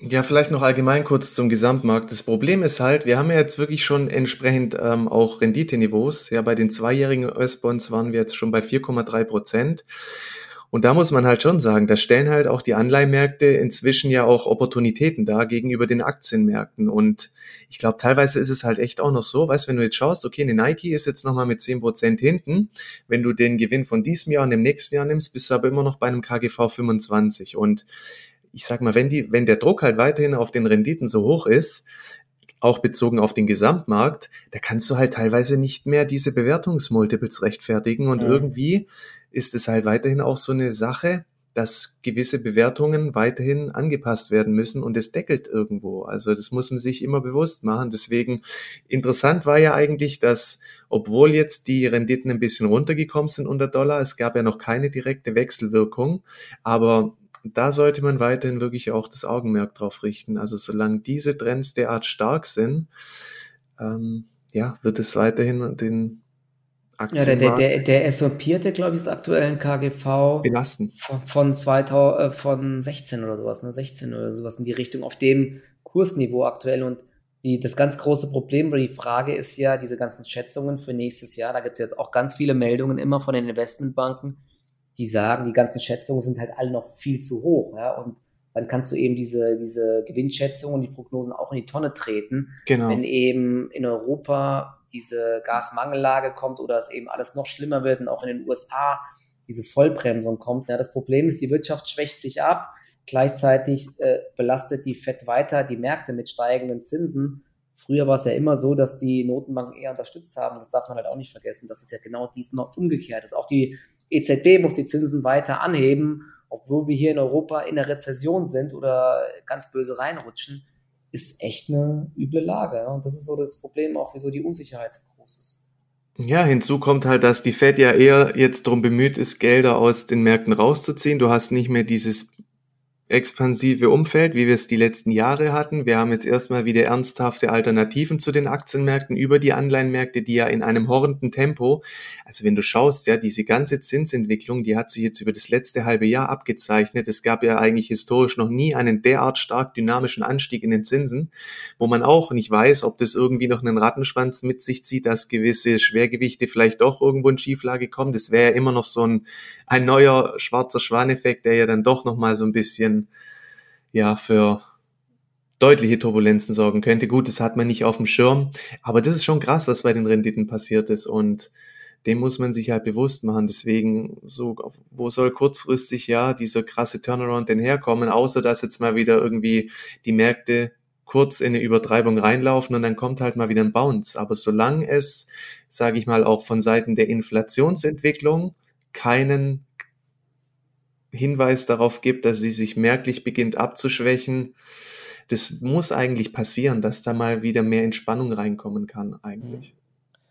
Ja, vielleicht noch allgemein kurz zum Gesamtmarkt. Das Problem ist halt, wir haben ja jetzt wirklich schon entsprechend ähm, auch Renditeniveaus. Ja, bei den zweijährigen US-Bonds waren wir jetzt schon bei 4,3 Prozent. Und da muss man halt schon sagen, da stellen halt auch die Anleihmärkte inzwischen ja auch Opportunitäten dar gegenüber den Aktienmärkten. Und ich glaube, teilweise ist es halt echt auch noch so, weißt, wenn du jetzt schaust, okay, eine Nike ist jetzt nochmal mit 10 Prozent hinten. Wenn du den Gewinn von diesem Jahr und dem nächsten Jahr nimmst, bist du aber immer noch bei einem KGV 25. Und ich sag mal, wenn die, wenn der Druck halt weiterhin auf den Renditen so hoch ist, auch bezogen auf den Gesamtmarkt, da kannst du halt teilweise nicht mehr diese Bewertungsmultiples rechtfertigen und ja. irgendwie ist es halt weiterhin auch so eine Sache, dass gewisse Bewertungen weiterhin angepasst werden müssen und es deckelt irgendwo. Also das muss man sich immer bewusst machen. Deswegen interessant war ja eigentlich, dass obwohl jetzt die Renditen ein bisschen runtergekommen sind unter Dollar, es gab ja noch keine direkte Wechselwirkung, aber da sollte man weiterhin wirklich auch das Augenmerk drauf richten. Also solange diese Trends derart stark sind, ähm, ja, wird es weiterhin den Aktienmarkt. Ja, der, der, der S&P hat ja, glaube ich, das aktuellen KGV belasten. Von, von, 2000, äh, von 16 oder sowas, ne? 16 oder sowas in die Richtung auf dem Kursniveau aktuell und die, das ganz große Problem oder die Frage ist ja, diese ganzen Schätzungen für nächstes Jahr, da gibt es jetzt auch ganz viele Meldungen immer von den Investmentbanken, die sagen, die ganzen Schätzungen sind halt alle noch viel zu hoch, ja, und dann kannst du eben diese, diese Gewinnschätzungen und die Prognosen auch in die Tonne treten, genau. wenn eben in Europa diese Gasmangellage kommt oder es eben alles noch schlimmer wird und auch in den USA diese Vollbremsung kommt. Ja, das Problem ist, die Wirtschaft schwächt sich ab, gleichzeitig äh, belastet die FED weiter die Märkte mit steigenden Zinsen. Früher war es ja immer so, dass die Notenbanken eher unterstützt haben. Das darf man halt auch nicht vergessen. Das ist ja genau diesmal umgekehrt. Ist. Auch die EZB muss die Zinsen weiter anheben, obwohl wir hier in Europa in der Rezession sind oder ganz böse reinrutschen ist echt eine üble Lage. Und das ist so das Problem auch, wieso die Unsicherheit so groß ist. Ja, hinzu kommt halt, dass die Fed ja eher jetzt darum bemüht ist, Gelder aus den Märkten rauszuziehen. Du hast nicht mehr dieses expansive Umfeld, wie wir es die letzten Jahre hatten. Wir haben jetzt erstmal wieder ernsthafte Alternativen zu den Aktienmärkten über die Anleihenmärkte, die ja in einem horrenden Tempo, also wenn du schaust, ja, diese ganze Zinsentwicklung, die hat sich jetzt über das letzte halbe Jahr abgezeichnet. Es gab ja eigentlich historisch noch nie einen derart stark dynamischen Anstieg in den Zinsen, wo man auch nicht weiß, ob das irgendwie noch einen Rattenschwanz mit sich zieht, dass gewisse Schwergewichte vielleicht doch irgendwo in Schieflage kommen. Das wäre ja immer noch so ein, ein neuer schwarzer Schwaneffekt, der ja dann doch noch mal so ein bisschen ja, für deutliche Turbulenzen sorgen könnte. Gut, das hat man nicht auf dem Schirm, aber das ist schon krass, was bei den Renditen passiert ist und dem muss man sich halt bewusst machen. Deswegen, so, wo soll kurzfristig ja dieser krasse Turnaround denn herkommen, außer dass jetzt mal wieder irgendwie die Märkte kurz in eine Übertreibung reinlaufen und dann kommt halt mal wieder ein Bounce. Aber solange es, sage ich mal, auch von Seiten der Inflationsentwicklung keinen Hinweis darauf gibt, dass sie sich merklich beginnt abzuschwächen. Das muss eigentlich passieren, dass da mal wieder mehr Entspannung reinkommen kann, eigentlich.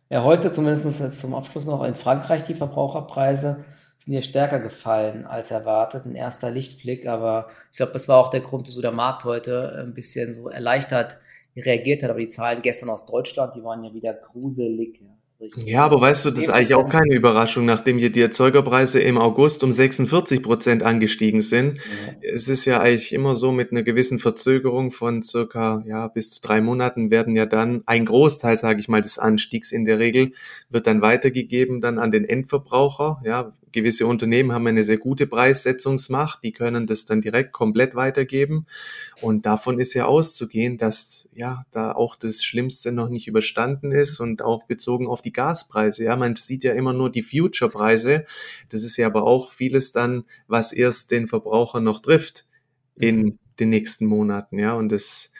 Ja, heute zumindest jetzt zum Abschluss noch in Frankreich die Verbraucherpreise sind ja stärker gefallen als erwartet. Ein erster Lichtblick, aber ich glaube, das war auch der Grund, wieso der Markt heute ein bisschen so erleichtert reagiert hat. Aber die Zahlen gestern aus Deutschland, die waren ja wieder gruselig. Ja. Ja, aber weißt du, das ist eigentlich auch keine Überraschung, nachdem hier die Erzeugerpreise im August um 46 Prozent angestiegen sind. Ja. Es ist ja eigentlich immer so mit einer gewissen Verzögerung von circa, ja, bis zu drei Monaten werden ja dann ein Großteil, sage ich mal, des Anstiegs in der Regel wird dann weitergegeben dann an den Endverbraucher. Ja, gewisse Unternehmen haben eine sehr gute Preissetzungsmacht, die können das dann direkt komplett weitergeben. Und davon ist ja auszugehen, dass ja da auch das Schlimmste noch nicht überstanden ist und auch bezogen auf die Gaspreise. Ja, man sieht ja immer nur die Future-Preise. Das ist ja aber auch vieles dann, was erst den Verbraucher noch trifft in mhm. den nächsten Monaten. Ja, und das,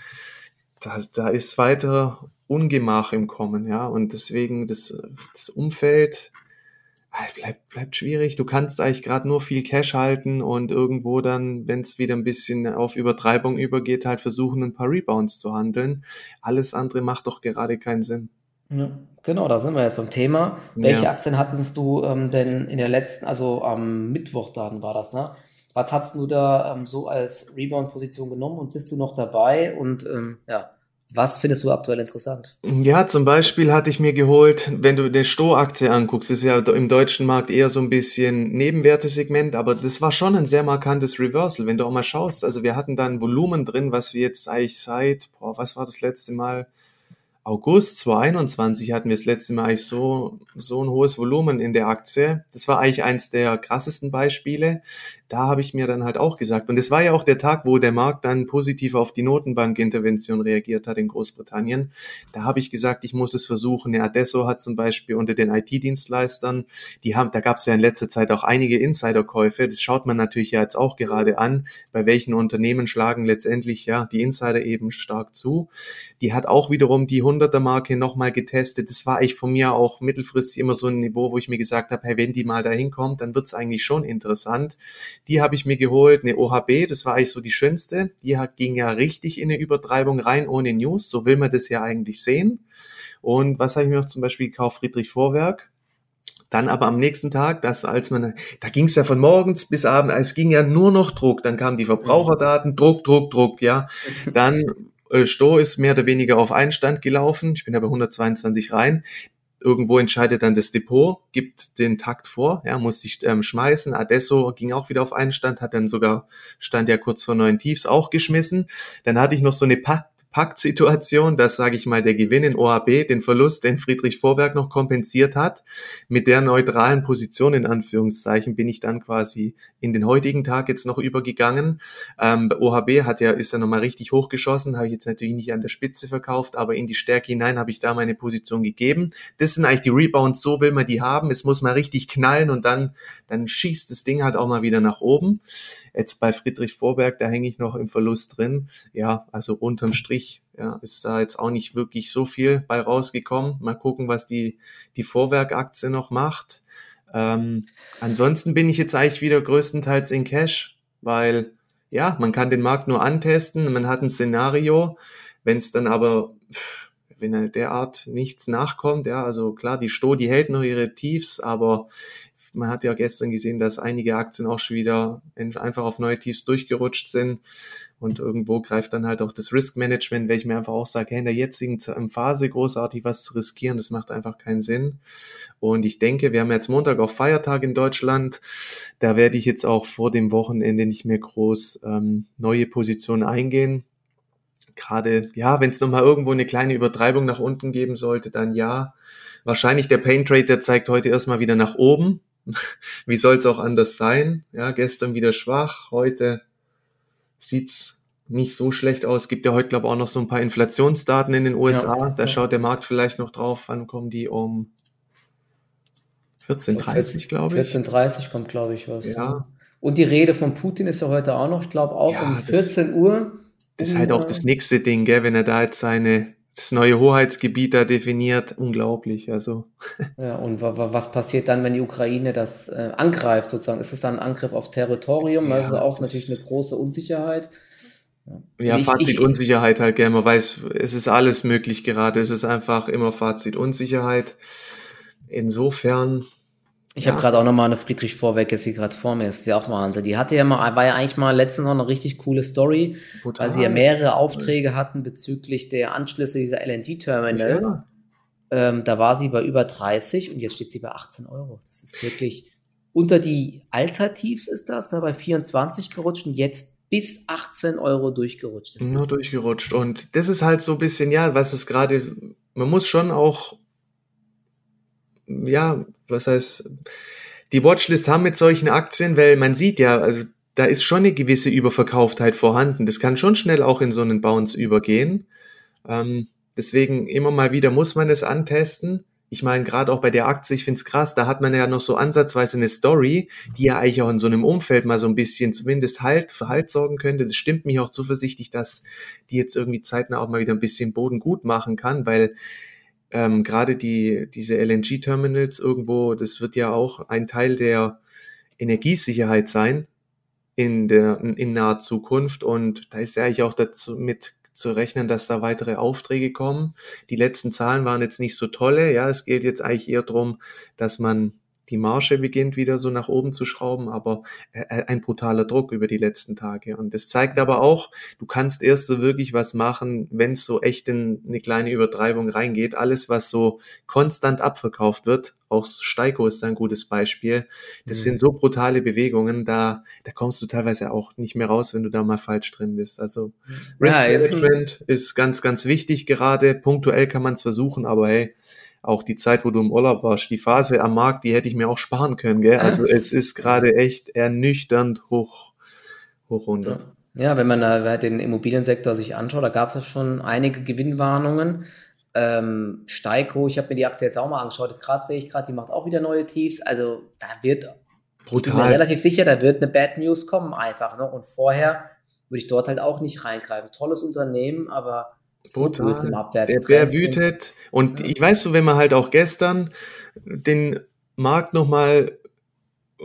da, da ist weiter Ungemach im Kommen. Ja, und deswegen das, das Umfeld bleibt, bleibt schwierig. Du kannst eigentlich gerade nur viel Cash halten und irgendwo dann, wenn es wieder ein bisschen auf Übertreibung übergeht, halt versuchen, ein paar Rebounds zu handeln. Alles andere macht doch gerade keinen Sinn. Ja, genau, da sind wir jetzt beim Thema. Welche ja. Aktien hattest du ähm, denn in der letzten, also am Mittwoch dann war das, ne? Was hast du da ähm, so als Rebound-Position genommen und bist du noch dabei? Und ähm, ja, was findest du aktuell interessant? Ja, zum Beispiel hatte ich mir geholt, wenn du eine Sto-Aktie anguckst, ist ja im deutschen Markt eher so ein bisschen Nebenwertesegment, aber das war schon ein sehr markantes Reversal, wenn du auch mal schaust. Also wir hatten da ein Volumen drin, was wir jetzt eigentlich seit, boah, was war das letzte Mal? August 2021 hatten wir das letzte Mal eigentlich so, so ein hohes Volumen in der Aktie. Das war eigentlich eins der krassesten Beispiele da habe ich mir dann halt auch gesagt, und es war ja auch der Tag, wo der Markt dann positiv auf die Notenbankintervention reagiert hat in Großbritannien. Da habe ich gesagt, ich muss es versuchen. Ja, Adesso hat zum Beispiel unter den IT-Dienstleistern, die haben, da gab es ja in letzter Zeit auch einige Insiderkäufe. Das schaut man natürlich ja jetzt auch gerade an, bei welchen Unternehmen schlagen letztendlich ja die Insider eben stark zu. Die hat auch wiederum die 100er-Marke nochmal getestet. Das war eigentlich von mir auch mittelfristig immer so ein Niveau, wo ich mir gesagt habe, hey, wenn die mal dahin kommt, dann wird es eigentlich schon interessant. Die habe ich mir geholt, eine OHB, das war eigentlich so die schönste. Die ging ja richtig in eine Übertreibung rein ohne News. So will man das ja eigentlich sehen. Und was habe ich mir noch zum Beispiel gekauft? Friedrich Vorwerk. Dann aber am nächsten Tag, das als man, da ging es ja von morgens bis abends, es ging ja nur noch Druck. Dann kamen die Verbraucherdaten, Druck, Druck, Druck, ja. Dann äh, Sto ist mehr oder weniger auf Einstand gelaufen. Ich bin ja bei 122 rein irgendwo entscheidet dann das Depot, gibt den Takt vor, ja, muss sich ähm, schmeißen. Adesso ging auch wieder auf einen Stand, hat dann sogar, stand ja kurz vor neuen Tiefs auch geschmissen. Dann hatte ich noch so eine Pack Paktsituation, dass, sage ich mal, der Gewinn in OAB den Verlust, den Friedrich Vorwerk noch kompensiert hat. Mit der neutralen Position in Anführungszeichen bin ich dann quasi in den heutigen Tag jetzt noch übergegangen. Ähm, OHB hat ja, ist ja nochmal richtig hochgeschossen, habe ich jetzt natürlich nicht an der Spitze verkauft, aber in die Stärke hinein habe ich da meine Position gegeben. Das sind eigentlich die Rebounds, so will man die haben. Es muss mal richtig knallen und dann, dann schießt das Ding halt auch mal wieder nach oben. Jetzt bei Friedrich Vorberg, da hänge ich noch im Verlust drin. Ja, also unterm Strich ja, ist da jetzt auch nicht wirklich so viel bei rausgekommen. Mal gucken, was die, die Vorwerkaktie noch macht. Ähm, ansonsten bin ich jetzt eigentlich wieder größtenteils in Cash, weil ja, man kann den Markt nur antesten, man hat ein Szenario. Wenn es dann aber, wenn derart nichts nachkommt, ja, also klar, die Sto, die hält noch ihre Tiefs, aber man hat ja gestern gesehen, dass einige Aktien auch schon wieder einfach auf neue Tiefs durchgerutscht sind. Und irgendwo greift dann halt auch das Risk Management, weil ich mir einfach auch sage, hey, in der jetzigen Phase großartig was zu riskieren, das macht einfach keinen Sinn. Und ich denke, wir haben jetzt Montag auch Feiertag in Deutschland. Da werde ich jetzt auch vor dem Wochenende nicht mehr groß ähm, neue Positionen eingehen. Gerade, ja, wenn es nochmal irgendwo eine kleine Übertreibung nach unten geben sollte, dann ja. Wahrscheinlich der Pain Trade, der zeigt heute erstmal wieder nach oben. Wie soll es auch anders sein? Ja, gestern wieder schwach, heute sieht's nicht so schlecht aus. Gibt ja heute, glaube ich, auch noch so ein paar Inflationsdaten in den USA. Ja, da ja. schaut der Markt vielleicht noch drauf. Wann kommen die um 14.30, glaube ich. 14.30 kommt, glaube ich, was. Ja. Und die Rede von Putin ist ja heute auch noch, ich glaube, auch ja, um 14 das, Uhr. Das ist halt auch das nächste Ding, gell, wenn er da jetzt seine das neue Hoheitsgebiet da definiert, unglaublich. Also. Ja, und was passiert dann, wenn die Ukraine das äh, angreift, sozusagen? Ist es dann ein Angriff auf Territorium? Ja, also auch natürlich eine große Unsicherheit. Ja, ich, Fazit ich, Unsicherheit halt, gell. Man weiß, es ist alles möglich gerade. Es ist einfach immer Fazit Unsicherheit. Insofern, ich ja. habe gerade auch noch mal eine Friedrich Vorwerk, jetzt hier gerade vor mir ist, ja auch mal andere. Die hatte ja mal, war ja eigentlich mal letztens noch eine richtig coole Story, Total. weil sie ja mehrere Aufträge hatten bezüglich der Anschlüsse dieser LNG-Terminals. Ja. Ähm, da war sie bei über 30 und jetzt steht sie bei 18 Euro. Das ist wirklich unter die Allzeittiefs ist das, da bei 24 gerutscht und jetzt bis 18 Euro durchgerutscht. Das Nur durchgerutscht. Und das ist halt so ein bisschen, ja, was es gerade, man muss schon auch ja, was heißt, die Watchlist haben mit solchen Aktien, weil man sieht ja, also da ist schon eine gewisse Überverkauftheit vorhanden. Das kann schon schnell auch in so einen Bounce übergehen. Ähm, deswegen immer mal wieder muss man es antesten. Ich meine, gerade auch bei der Aktie, ich finde es krass, da hat man ja noch so ansatzweise eine Story, die ja eigentlich auch in so einem Umfeld mal so ein bisschen zumindest Halt für Halt sorgen könnte. Das stimmt mich auch zuversichtlich, dass die jetzt irgendwie zeitnah auch mal wieder ein bisschen Boden gut machen kann, weil ähm, gerade die, diese LNG-Terminals irgendwo, das wird ja auch ein Teil der Energiesicherheit sein in der in naher Zukunft und da ist ja eigentlich auch dazu mit zu rechnen, dass da weitere Aufträge kommen. Die letzten Zahlen waren jetzt nicht so tolle. Ja, es geht jetzt eigentlich eher darum, dass man die Marge beginnt wieder so nach oben zu schrauben, aber äh, äh, ein brutaler Druck über die letzten Tage. Und das zeigt aber auch, du kannst erst so wirklich was machen, wenn es so echt in eine kleine Übertreibung reingeht. Alles, was so konstant abverkauft wird, auch Steiko ist ein gutes Beispiel. Das mhm. sind so brutale Bewegungen, da, da kommst du teilweise auch nicht mehr raus, wenn du da mal falsch drin bist. Also Risk ja, Management ist ganz, ganz wichtig gerade. Punktuell kann man es versuchen, aber hey, auch die Zeit, wo du im Urlaub warst, die Phase am Markt, die hätte ich mir auch sparen können, gell? Also es ist gerade echt ernüchternd hoch, hoch runter. Ja, wenn man da den Immobiliensektor sich anschaut, da gab es ja schon einige Gewinnwarnungen. Ähm, Steiko, ich habe mir die Aktie jetzt auch mal angeschaut, gerade sehe ich gerade, die macht auch wieder neue Tiefs. Also da wird, Brutal. ich bin mir relativ sicher, da wird eine Bad News kommen einfach. Ne? Und vorher würde ich dort halt auch nicht reingreifen. Tolles Unternehmen, aber Brutal. Der Bär wütet. Und ja. ich weiß so, wenn man halt auch gestern den Markt nochmal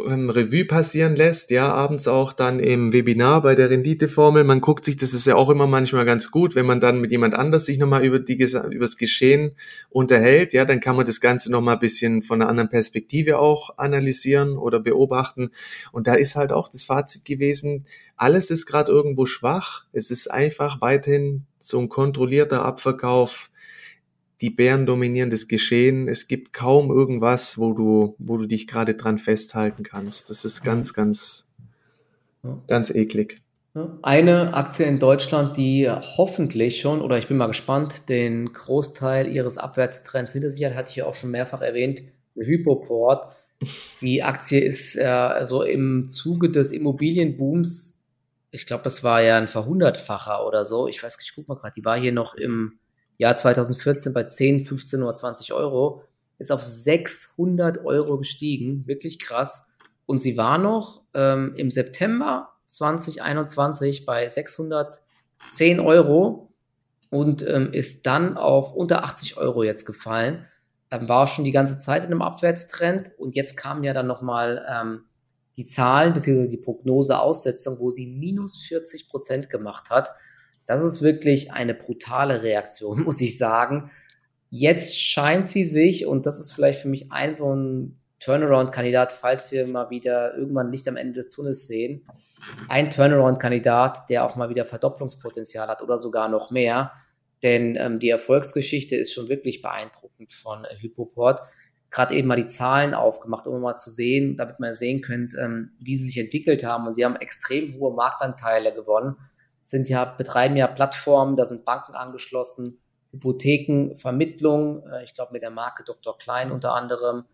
ähm, Revue passieren lässt, ja, abends auch dann im Webinar bei der Renditeformel. Man guckt sich, das ist ja auch immer manchmal ganz gut, wenn man dann mit jemand anders sich nochmal über die, über das Geschehen unterhält, ja, dann kann man das Ganze nochmal ein bisschen von einer anderen Perspektive auch analysieren oder beobachten. Und da ist halt auch das Fazit gewesen, alles ist gerade irgendwo schwach. Es ist einfach weiterhin so ein kontrollierter Abverkauf die Bären dominieren das Geschehen. Es gibt kaum irgendwas, wo du, wo du dich gerade dran festhalten kannst. Das ist ganz, ganz, ganz eklig. Eine Aktie in Deutschland, die hoffentlich schon, oder ich bin mal gespannt, den Großteil ihres Abwärtstrends hinter sich hat, hatte ich ja auch schon mehrfach erwähnt, Hypoport. Die Aktie ist äh, so im Zuge des Immobilienbooms, ich glaube, das war ja ein Verhundertfacher oder so. Ich weiß nicht, ich guck mal gerade, die war hier noch im Jahr 2014 bei 10, 15 oder 20 Euro, ist auf 600 Euro gestiegen, wirklich krass. Und sie war noch ähm, im September 2021 bei 610 Euro und ähm, ist dann auf unter 80 Euro jetzt gefallen. Ähm, war schon die ganze Zeit in einem Abwärtstrend und jetzt kamen ja dann nochmal ähm, die Zahlen bzw. die Prognoseaussetzung, wo sie minus 40 Prozent gemacht hat. Das ist wirklich eine brutale Reaktion, muss ich sagen. Jetzt scheint sie sich, und das ist vielleicht für mich ein so ein Turnaround-Kandidat, falls wir mal wieder irgendwann Licht am Ende des Tunnels sehen. Ein Turnaround-Kandidat, der auch mal wieder Verdopplungspotenzial hat oder sogar noch mehr. Denn ähm, die Erfolgsgeschichte ist schon wirklich beeindruckend von äh, Hypoport. Gerade eben mal die Zahlen aufgemacht, um mal zu sehen, damit man sehen könnt, ähm, wie sie sich entwickelt haben. Und sie haben extrem hohe Marktanteile gewonnen. Sind ja, betreiben ja Plattformen, da sind Banken angeschlossen, Hypothekenvermittlung, äh, ich glaube mit der Marke Dr. Klein unter anderem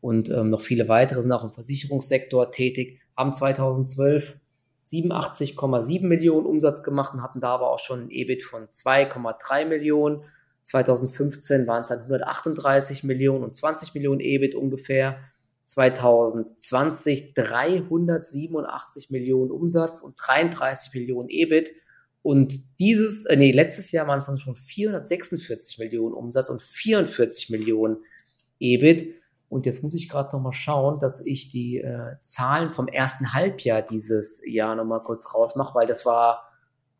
und ähm, noch viele weitere sind auch im Versicherungssektor tätig, haben 2012 87,7 Millionen Umsatz gemacht und hatten da aber auch schon ein EBIT von 2,3 Millionen. 2015 waren es dann 138 Millionen und 20 Millionen EBIT ungefähr. 2020 387 Millionen Umsatz und 33 Millionen EBIT. Und dieses, äh, nee, letztes Jahr waren es dann schon 446 Millionen Umsatz und 44 Millionen EBIT. Und jetzt muss ich gerade noch mal schauen, dass ich die äh, Zahlen vom ersten Halbjahr dieses Jahr noch mal kurz rausmache, weil das war,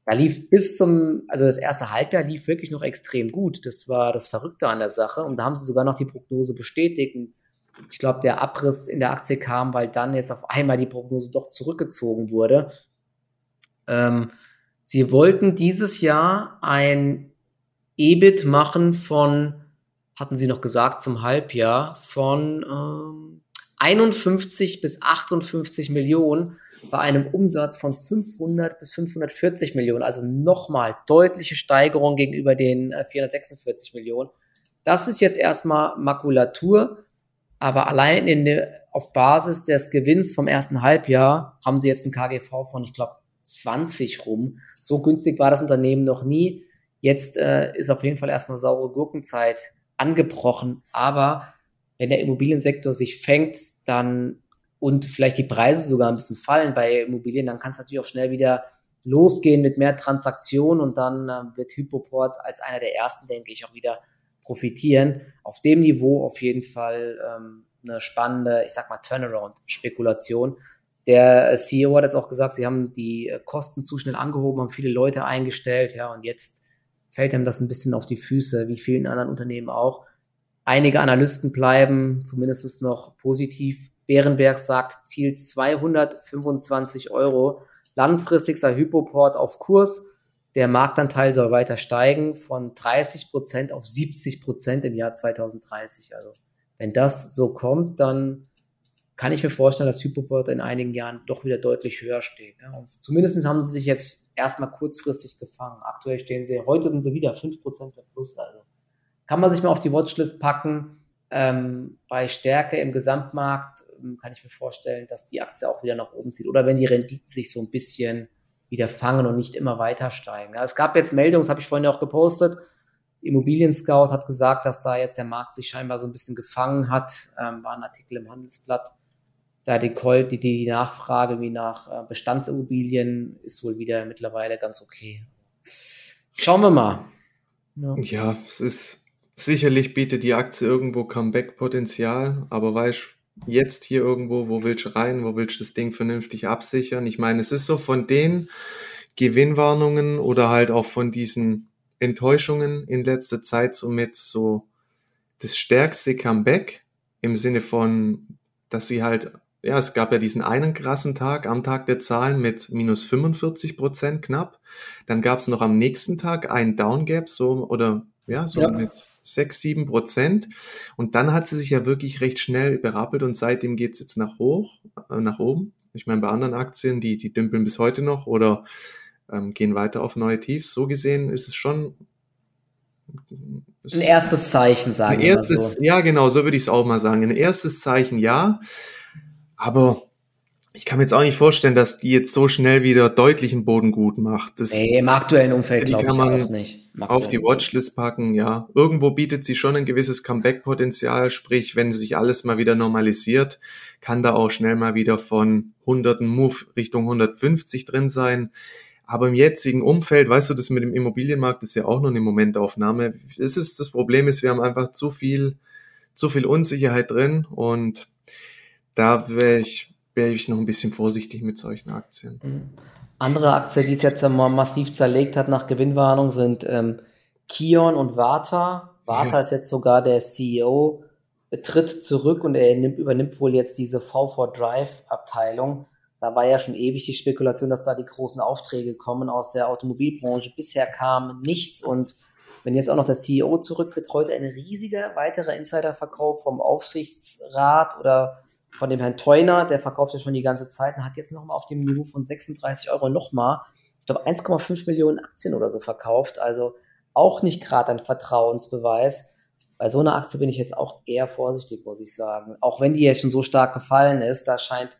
da lief bis zum, also das erste Halbjahr lief wirklich noch extrem gut. Das war das Verrückte an der Sache. Und da haben sie sogar noch die Prognose bestätigt. Und ich glaube, der Abriss in der Aktie kam, weil dann jetzt auf einmal die Prognose doch zurückgezogen wurde. Ähm, sie wollten dieses Jahr ein EBIT machen von hatten sie noch gesagt, zum Halbjahr von ähm, 51 bis 58 Millionen bei einem Umsatz von 500 bis 540 Millionen, also nochmal deutliche Steigerung gegenüber den äh, 446 Millionen. Das ist jetzt erstmal Makulatur, aber allein in auf Basis des Gewinns vom ersten Halbjahr haben sie jetzt ein KGV von, ich glaube, 20 rum. So günstig war das Unternehmen noch nie. Jetzt äh, ist auf jeden Fall erstmal saure Gurkenzeit angebrochen. Aber wenn der Immobiliensektor sich fängt, dann und vielleicht die Preise sogar ein bisschen fallen bei Immobilien, dann kann es natürlich auch schnell wieder losgehen mit mehr Transaktionen und dann äh, wird Hypoport als einer der ersten, denke ich, auch wieder profitieren. Auf dem Niveau auf jeden Fall ähm, eine spannende, ich sag mal, Turnaround-Spekulation. Der CEO hat jetzt auch gesagt, sie haben die äh, Kosten zu schnell angehoben, haben viele Leute eingestellt, ja, und jetzt fällt einem das ein bisschen auf die Füße, wie vielen anderen Unternehmen auch. Einige Analysten bleiben zumindest noch positiv. Bärenberg sagt, Ziel 225 Euro. Langfristig sei Hypoport auf Kurs. Der Marktanteil soll weiter steigen von 30 Prozent auf 70 Prozent im Jahr 2030. Also wenn das so kommt, dann kann ich mir vorstellen, dass Hypoport in einigen Jahren doch wieder deutlich höher steht. Ja. Und zumindest haben sie sich jetzt erstmal kurzfristig gefangen. Aktuell stehen sie, heute sind sie wieder 5% plus. Also kann man sich mal auf die Watchlist packen. Ähm, bei Stärke im Gesamtmarkt ähm, kann ich mir vorstellen, dass die Aktie auch wieder nach oben zieht. Oder wenn die Renditen sich so ein bisschen wieder fangen und nicht immer weiter steigen. Ja, es gab jetzt Meldungen, das habe ich vorhin auch gepostet. Immobilien Scout hat gesagt, dass da jetzt der Markt sich scheinbar so ein bisschen gefangen hat. Ähm, war ein Artikel im Handelsblatt da die, die, die Nachfrage wie nach äh, Bestandsimmobilien ist wohl wieder mittlerweile ganz okay. Schauen wir mal. Ja, ja es ist sicherlich bietet die Aktie irgendwo Comeback-Potenzial, aber weißt jetzt hier irgendwo, wo willst du rein, wo willst du das Ding vernünftig absichern? Ich meine, es ist so von den Gewinnwarnungen oder halt auch von diesen Enttäuschungen in letzter Zeit somit so das stärkste Comeback im Sinne von, dass sie halt ja, es gab ja diesen einen krassen Tag am Tag der Zahlen mit minus 45 Prozent knapp. Dann gab es noch am nächsten Tag einen Downgap, so oder ja, so ja. mit 6, 7 Prozent. Und dann hat sie sich ja wirklich recht schnell berappelt und seitdem geht's jetzt nach hoch, äh, nach oben. Ich meine, bei anderen Aktien, die, die dümpeln bis heute noch oder ähm, gehen weiter auf neue Tiefs. So gesehen ist es schon ein erstes Zeichen, sagen wir mal so. Ja, genau, so würde ich es auch mal sagen. Ein erstes Zeichen, ja. Aber ich kann mir jetzt auch nicht vorstellen, dass die jetzt so schnell wieder deutlichen Boden gut macht. Das, nee, im aktuellen Umfeld glaube ich auch nicht. Auf die Watchlist packen, ja. Irgendwo bietet sie schon ein gewisses Comeback-Potenzial, sprich, wenn sich alles mal wieder normalisiert, kann da auch schnell mal wieder von hunderten Move Richtung 150 drin sein. Aber im jetzigen Umfeld, weißt du, das mit dem Immobilienmarkt ist ja auch nur eine Momentaufnahme. Das ist, das Problem ist, wir haben einfach zu viel, zu viel Unsicherheit drin und da wäre ich, wäre ich noch ein bisschen vorsichtig mit solchen Aktien. Mhm. Andere Aktie, die es jetzt mal massiv zerlegt hat nach Gewinnwarnung, sind ähm, Kion und Vata. Vata ja. ist jetzt sogar der CEO, tritt zurück und er nimmt, übernimmt wohl jetzt diese V4 Drive Abteilung. Da war ja schon ewig die Spekulation, dass da die großen Aufträge kommen aus der Automobilbranche. Bisher kam nichts und wenn jetzt auch noch der CEO zurücktritt, heute ein riesiger weiterer Insiderverkauf vom Aufsichtsrat oder von dem Herrn Teuner, der verkauft ja schon die ganze Zeit und hat jetzt nochmal auf dem Niveau von 36 Euro nochmal, ich glaube, 1,5 Millionen Aktien oder so verkauft. Also auch nicht gerade ein Vertrauensbeweis. Bei so einer Aktie bin ich jetzt auch eher vorsichtig, muss ich sagen. Auch wenn die jetzt schon so stark gefallen ist, da scheint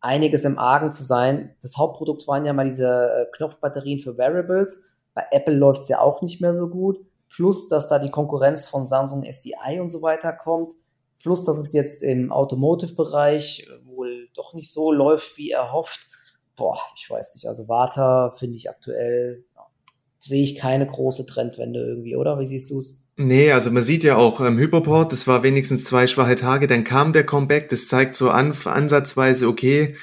einiges im Argen zu sein. Das Hauptprodukt waren ja mal diese äh, Knopfbatterien für Variables. Bei Apple läuft es ja auch nicht mehr so gut. Plus, dass da die Konkurrenz von Samsung SDI und so weiter kommt. Plus, dass es jetzt im Automotive-Bereich wohl doch nicht so läuft, wie erhofft. Boah, ich weiß nicht. Also Warta finde ich aktuell, ja, sehe ich keine große Trendwende irgendwie, oder? Wie siehst du es? Nee, also man sieht ja auch ähm, Hyperport, das war wenigstens zwei schwache Tage, dann kam der Comeback, das zeigt so an, ansatzweise, okay,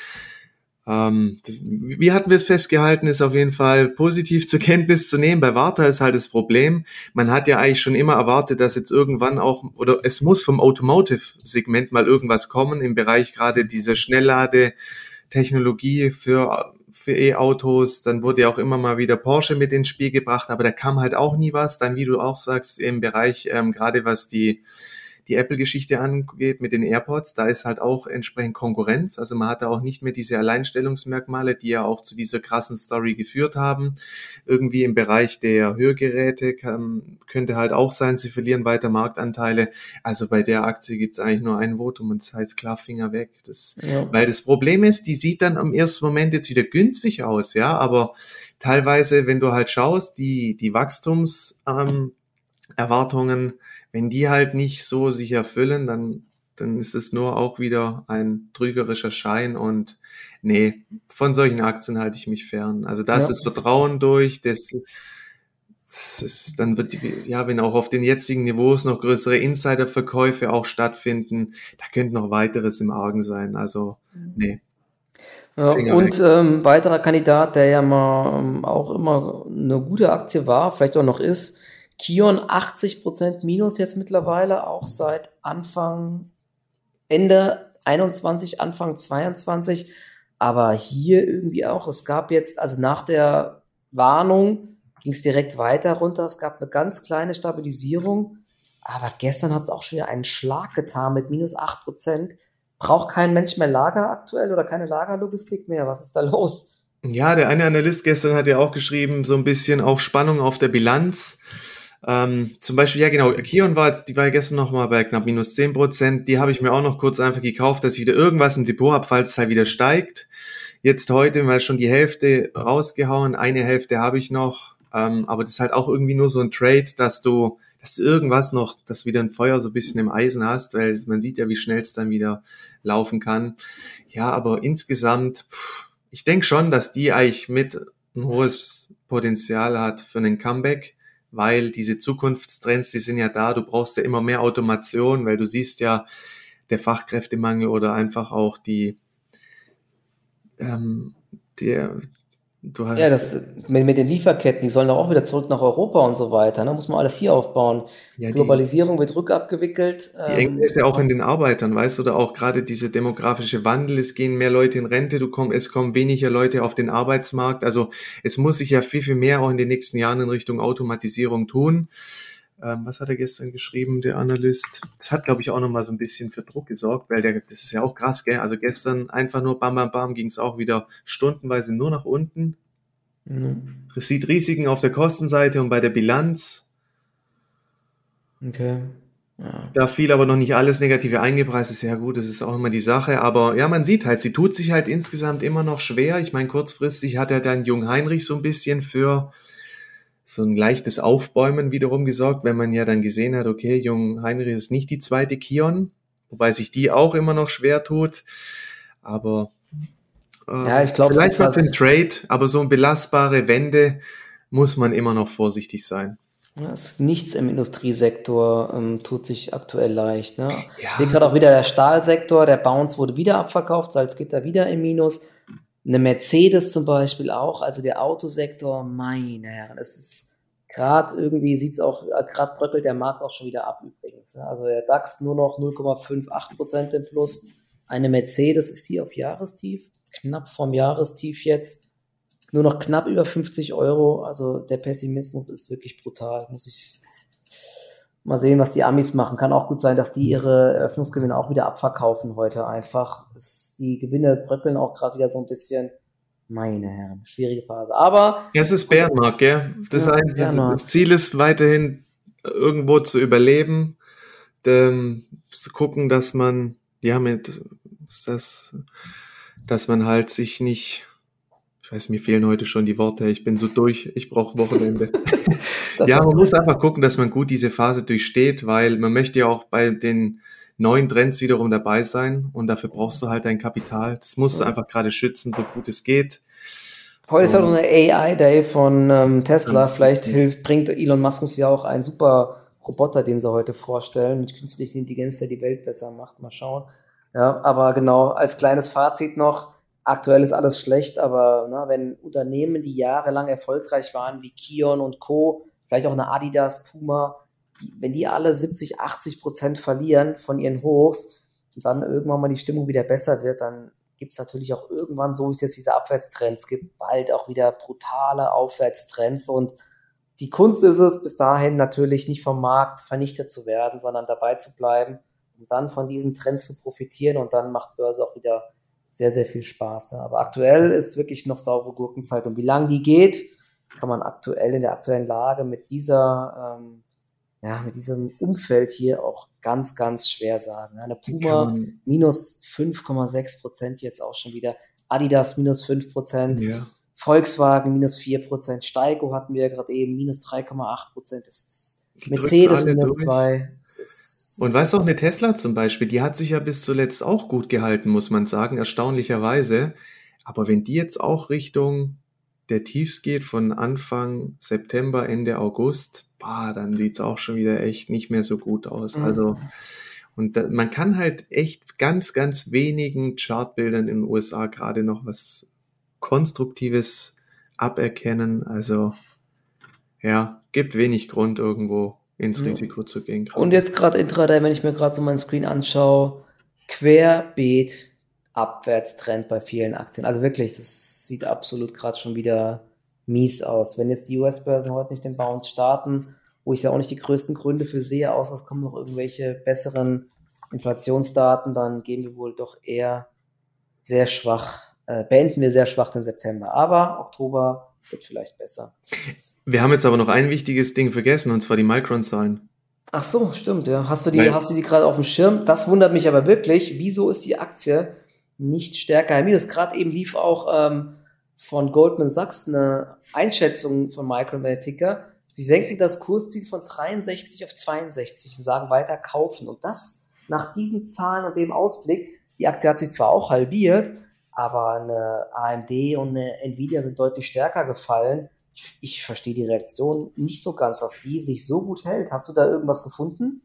ähm, das, wie hatten wir es festgehalten, ist auf jeden Fall positiv zur Kenntnis zu nehmen. Bei Warta ist halt das Problem, man hat ja eigentlich schon immer erwartet, dass jetzt irgendwann auch, oder es muss vom Automotive-Segment mal irgendwas kommen im Bereich gerade dieser Schnelllade-Technologie für für E-Autos, dann wurde ja auch immer mal wieder Porsche mit ins Spiel gebracht, aber da kam halt auch nie was. Dann, wie du auch sagst, im Bereich, ähm, gerade was die die Apple-Geschichte angeht mit den AirPods, da ist halt auch entsprechend Konkurrenz. Also man hat da auch nicht mehr diese Alleinstellungsmerkmale, die ja auch zu dieser krassen Story geführt haben. Irgendwie im Bereich der Hörgeräte kann, könnte halt auch sein, sie verlieren weiter Marktanteile. Also bei der Aktie gibt's eigentlich nur ein Votum und das heißt klar Finger weg. Das, ja. Weil das Problem ist, die sieht dann am ersten Moment jetzt wieder günstig aus, ja, aber teilweise, wenn du halt schaust, die, die Wachstums, ähm, Erwartungen wenn die halt nicht so sich erfüllen, dann, dann ist es nur auch wieder ein trügerischer Schein und nee, von solchen Aktien halte ich mich fern. Also da ist ja. das Vertrauen durch, das, das ist, dann wird, ja, wenn auch auf den jetzigen Niveaus noch größere Insiderverkäufe auch stattfinden, da könnte noch weiteres im Argen sein. Also, mhm. nee. Ja, und ähm, weiterer Kandidat, der ja mal ähm, auch immer eine gute Aktie war, vielleicht auch noch ist, Kion 80% Minus jetzt mittlerweile, auch seit Anfang, Ende 21, Anfang 22. Aber hier irgendwie auch, es gab jetzt, also nach der Warnung ging es direkt weiter runter. Es gab eine ganz kleine Stabilisierung. Aber gestern hat es auch schon wieder einen Schlag getan mit minus 8%. Braucht kein Mensch mehr Lager aktuell oder keine Lagerlogistik mehr? Was ist da los? Ja, der eine Analyst gestern hat ja auch geschrieben, so ein bisschen auch Spannung auf der Bilanz. Ähm, zum Beispiel, ja genau, Kion war jetzt, die war gestern noch mal bei knapp minus zehn Prozent. Die habe ich mir auch noch kurz einfach gekauft, dass ich wieder irgendwas im Depot habe, falls es halt wieder steigt. Jetzt heute mal schon die Hälfte rausgehauen, eine Hälfte habe ich noch. Ähm, aber das ist halt auch irgendwie nur so ein Trade, dass du, dass du irgendwas noch, dass wieder ein Feuer so ein bisschen im Eisen hast, weil man sieht ja, wie schnell es dann wieder laufen kann. Ja, aber insgesamt, pff, ich denke schon, dass die eigentlich mit ein hohes Potenzial hat für einen Comeback weil diese Zukunftstrends, die sind ja da, du brauchst ja immer mehr Automation, weil du siehst ja der Fachkräftemangel oder einfach auch die, ähm, der, Du hast ja, das mit, mit, den Lieferketten, die sollen doch auch wieder zurück nach Europa und so weiter. Ne? Muss man alles hier aufbauen. Ja, Globalisierung die, wird rückabgewickelt. Die ähm, ist ja auch in den Arbeitern, weißt du, oder auch gerade diese demografische Wandel, es gehen mehr Leute in Rente, du komm, es kommen weniger Leute auf den Arbeitsmarkt. Also es muss sich ja viel, viel mehr auch in den nächsten Jahren in Richtung Automatisierung tun. Ähm, was hat er gestern geschrieben, der Analyst? Das hat, glaube ich, auch nochmal so ein bisschen für Druck gesorgt, weil der, das ist ja auch krass, gell? Also gestern einfach nur bam, bam, bam, ging es auch wieder stundenweise nur nach unten. Mhm. Es sieht Risiken auf der Kostenseite und bei der Bilanz. Okay. Ja. Da fiel aber noch nicht alles Negative eingepreist, ist ja gut, das ist auch immer die Sache. Aber ja, man sieht halt, sie tut sich halt insgesamt immer noch schwer. Ich meine, kurzfristig hat er dann Jung Heinrich so ein bisschen für so ein leichtes Aufbäumen wiederum gesorgt, wenn man ja dann gesehen hat, okay, Jung Heinrich ist nicht die zweite Kion, wobei sich die auch immer noch schwer tut. Aber äh, ja, ich glaube, vielleicht für den Trade, aber so eine belastbare Wende muss man immer noch vorsichtig sein. Ja, nichts im Industriesektor ähm, tut sich aktuell leicht. Ne? Ja. Ich sehe gerade auch wieder der Stahlsektor, der Bounce wurde wieder abverkauft, Salzgitter wieder im Minus. Eine Mercedes zum Beispiel auch, also der Autosektor, meine Herren, es ist gerade irgendwie sieht es auch, äh, gerade bröckelt der Markt auch schon wieder ab übrigens. Ne? Also der DAX nur noch 0,58 Prozent im Plus. Eine Mercedes ist hier auf Jahrestief, knapp vom Jahrestief jetzt. Nur noch knapp über 50 Euro. Also der Pessimismus ist wirklich brutal, muss ich mal sehen, was die Amis machen. Kann auch gut sein, dass die ihre Eröffnungsgewinne auch wieder abverkaufen heute einfach. die Gewinne bröckeln auch gerade wieder so ein bisschen. Meine Herren, schwierige Phase. Aber. Ja, es ist Bärenmarkt, gell? Das, ja, ein, das Ziel ist weiterhin irgendwo zu überleben, ähm, zu gucken, dass man, ja, mit, das, dass man halt sich nicht, ich weiß, mir fehlen heute schon die Worte, ich bin so durch, ich brauche Wochenende. ja, man muss einfach gucken, dass man gut diese Phase durchsteht, weil man möchte ja auch bei den neuen Trends wiederum dabei sein und dafür brauchst du halt dein Kapital. Das musst du einfach gerade schützen, so gut es geht. Heute ist auch eine AI-Day von ähm, Tesla. Vielleicht hilft, bringt Elon Musk uns ja auch einen super Roboter, den sie heute vorstellen, mit künstlicher Intelligenz, der die Welt besser macht. Mal schauen. Ja, aber genau, als kleines Fazit noch, aktuell ist alles schlecht, aber na, wenn Unternehmen, die jahrelang erfolgreich waren, wie Kion und Co., vielleicht auch eine Adidas, Puma, wenn die alle 70, 80 Prozent verlieren von ihren Hochs und dann irgendwann mal die Stimmung wieder besser wird, dann gibt es natürlich auch irgendwann, so wie es jetzt diese Abwärtstrends gibt, bald auch wieder brutale Aufwärtstrends und die Kunst ist es, bis dahin natürlich nicht vom Markt vernichtet zu werden, sondern dabei zu bleiben, um dann von diesen Trends zu profitieren und dann macht Börse auch wieder sehr, sehr viel Spaß. Aber aktuell ist wirklich noch saure Gurkenzeit und wie lange die geht, kann man aktuell in der aktuellen Lage mit dieser ähm, ja, mit diesem Umfeld hier auch ganz, ganz schwer sagen. Eine Puma minus 5,6 Prozent jetzt auch schon wieder. Adidas minus 5 Prozent. Ja. Volkswagen minus 4 Prozent. Steigo hatten wir ja gerade eben minus 3,8 Prozent. Das ist Mercedes minus 2. Und weißt du auch, eine Tesla zum Beispiel, die hat sich ja bis zuletzt auch gut gehalten, muss man sagen, erstaunlicherweise. Aber wenn die jetzt auch Richtung der Tiefs geht von Anfang September, Ende August, bah, dann sieht's auch schon wieder echt nicht mehr so gut aus. Mhm. Also, und da, man kann halt echt ganz, ganz wenigen Chartbildern in den USA gerade noch was Konstruktives aberkennen. Also, ja, gibt wenig Grund irgendwo ins Risiko zu gehen. Grad. Und jetzt gerade Intraday, wenn ich mir gerade so meinen Screen anschaue, querbeet Abwärtstrend bei vielen Aktien. Also wirklich, das sieht absolut gerade schon wieder mies aus. Wenn jetzt die US-Börsen heute nicht den Bounce starten, wo ich da auch nicht die größten Gründe für sehe, außer es kommen noch irgendwelche besseren Inflationsdaten, dann gehen wir wohl doch eher sehr schwach, äh, beenden wir sehr schwach den September. Aber Oktober wird vielleicht besser. Wir haben jetzt aber noch ein wichtiges Ding vergessen, und zwar die Micron-Zahlen. Ach so, stimmt, ja. Hast du die, Nein. hast du die gerade auf dem Schirm? Das wundert mich aber wirklich. Wieso ist die Aktie nicht stärker im Minus? Gerade eben lief auch ähm, von Goldman Sachs eine Einschätzung von Micromatica. Sie senken das Kursziel von 63 auf 62 und sagen weiter kaufen. Und das nach diesen Zahlen und dem Ausblick, die Aktie hat sich zwar auch halbiert, aber eine AMD und eine Nvidia sind deutlich stärker gefallen. Ich, verstehe die Reaktion nicht so ganz, dass die sich so gut hält. Hast du da irgendwas gefunden?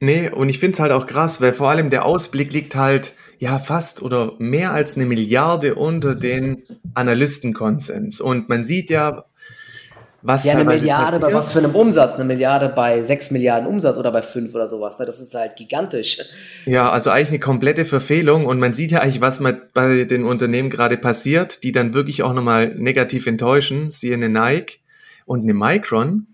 Nee, und ich finde es halt auch krass, weil vor allem der Ausblick liegt halt ja fast oder mehr als eine Milliarde unter den Analystenkonsens. Und man sieht ja, was ja, eine Milliarde bei was für einem Umsatz? Eine Milliarde bei sechs Milliarden Umsatz oder bei fünf oder sowas. Ne? Das ist halt gigantisch. Ja, also eigentlich eine komplette Verfehlung und man sieht ja eigentlich, was bei den Unternehmen gerade passiert, die dann wirklich auch nochmal negativ enttäuschen. Siehe eine Nike und eine Micron.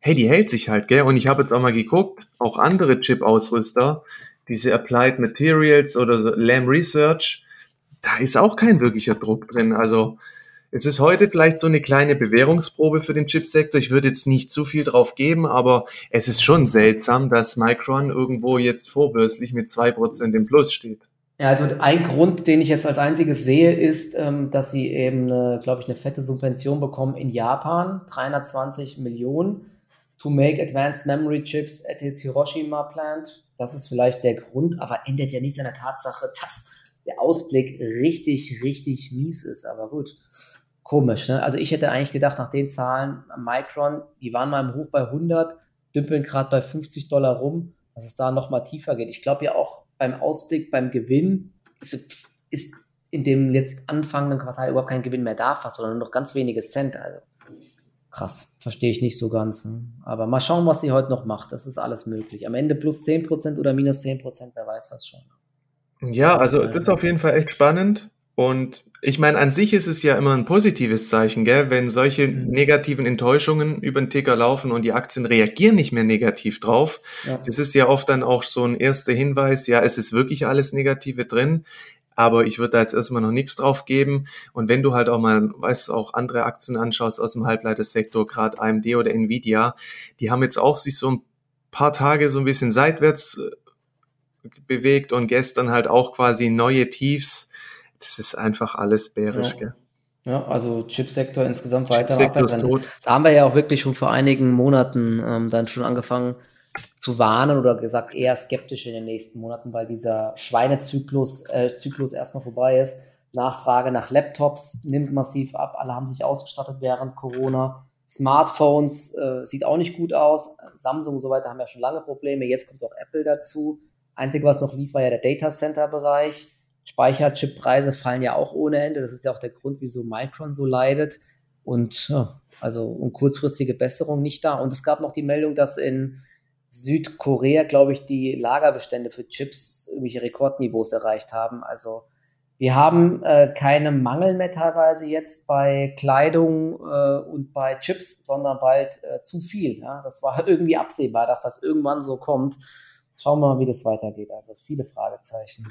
Hey, die hält sich halt, gell? Und ich habe jetzt auch mal geguckt, auch andere Chip-Ausrüster, diese Applied Materials oder so Lam Research, da ist auch kein wirklicher Druck drin. Also es ist heute vielleicht so eine kleine Bewährungsprobe für den Chipsektor. Ich würde jetzt nicht zu viel drauf geben, aber es ist schon seltsam, dass Micron irgendwo jetzt vorbörslich mit zwei Prozent im Plus steht. Ja, also ein Grund, den ich jetzt als einziges sehe, ist, ähm, dass sie eben, glaube ich, eine fette Subvention bekommen in Japan, 320 Millionen, to make advanced memory chips at its Hiroshima plant. Das ist vielleicht der Grund, aber ändert ja nichts an der Tatsache, dass der Ausblick richtig, richtig mies ist. Aber gut, komisch. Ne? Also ich hätte eigentlich gedacht, nach den Zahlen, Micron, die waren mal im Hoch bei 100, dümpeln gerade bei 50 Dollar rum, dass es da nochmal tiefer geht. Ich glaube ja auch beim Ausblick, beim Gewinn ist, ist in dem jetzt anfangenden Quartal überhaupt kein Gewinn mehr da war, sondern nur noch ganz wenige Cent. Also krass, verstehe ich nicht so ganz. Ne? Aber mal schauen, was sie heute noch macht. Das ist alles möglich. Am Ende plus 10% oder minus 10%, wer weiß das schon. Ja, also das ist auf jeden Fall echt spannend. Und ich meine, an sich ist es ja immer ein positives Zeichen, gell? wenn solche mhm. negativen Enttäuschungen über den Ticker laufen und die Aktien reagieren nicht mehr negativ drauf. Ja. Das ist ja oft dann auch so ein erster Hinweis, ja, es ist wirklich alles Negative drin aber ich würde da jetzt erstmal noch nichts drauf geben. Und wenn du halt auch mal, weißt auch andere Aktien anschaust aus dem Halbleitersektor, gerade AMD oder Nvidia, die haben jetzt auch sich so ein paar Tage so ein bisschen seitwärts äh, bewegt und gestern halt auch quasi neue Tiefs. Das ist einfach alles bärisch, ja. gell? Ja, also Chipsektor insgesamt weiter. Chipsektor ist tot. Da haben wir ja auch wirklich schon vor einigen Monaten ähm, dann schon angefangen, zu warnen oder gesagt eher skeptisch in den nächsten Monaten, weil dieser Schweinezyklus äh, Zyklus erstmal vorbei ist. Nachfrage nach Laptops nimmt massiv ab. Alle haben sich ausgestattet während Corona. Smartphones äh, sieht auch nicht gut aus. Samsung und so weiter haben ja schon lange Probleme. Jetzt kommt auch Apple dazu. Einzige, was noch lief, war ja der Data Center Bereich. Speicherchippreise fallen ja auch ohne Ende. Das ist ja auch der Grund, wieso Micron so leidet. Und ja, also und kurzfristige Besserung nicht da. Und es gab noch die Meldung, dass in Südkorea, glaube ich, die Lagerbestände für Chips irgendwelche Rekordniveaus erreicht haben. Also wir haben äh, keine Mangel mehr teilweise jetzt bei Kleidung äh, und bei Chips, sondern bald äh, zu viel. Ja? Das war irgendwie absehbar, dass das irgendwann so kommt. Schauen wir mal, wie das weitergeht. Also viele Fragezeichen.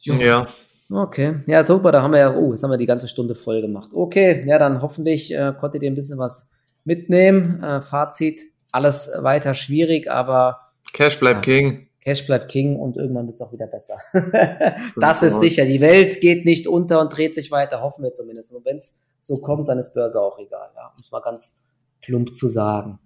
Ja. Okay, ja, super, da haben wir ja, oh, jetzt haben wir die ganze Stunde voll gemacht. Okay, ja, dann hoffentlich äh, konntet ihr ein bisschen was mitnehmen. Äh, Fazit, alles weiter schwierig, aber. Cash bleibt ja, King. Cash bleibt King und irgendwann wird es auch wieder besser. das ist sicher. Die Welt geht nicht unter und dreht sich weiter, hoffen wir zumindest. Und wenn es so kommt, dann ist Börse auch egal. Ja, um es mal ganz plump zu sagen.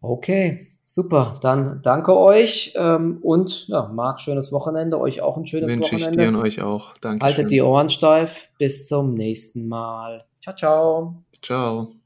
Okay, super. Dann danke euch ähm, und ja, Marc, schönes Wochenende. Euch auch ein schönes Wünsche Wochenende. Wünsche ich dir und euch auch. Danke. Haltet die Ohren steif. Bis zum nächsten Mal. Ciao, ciao. Ciao.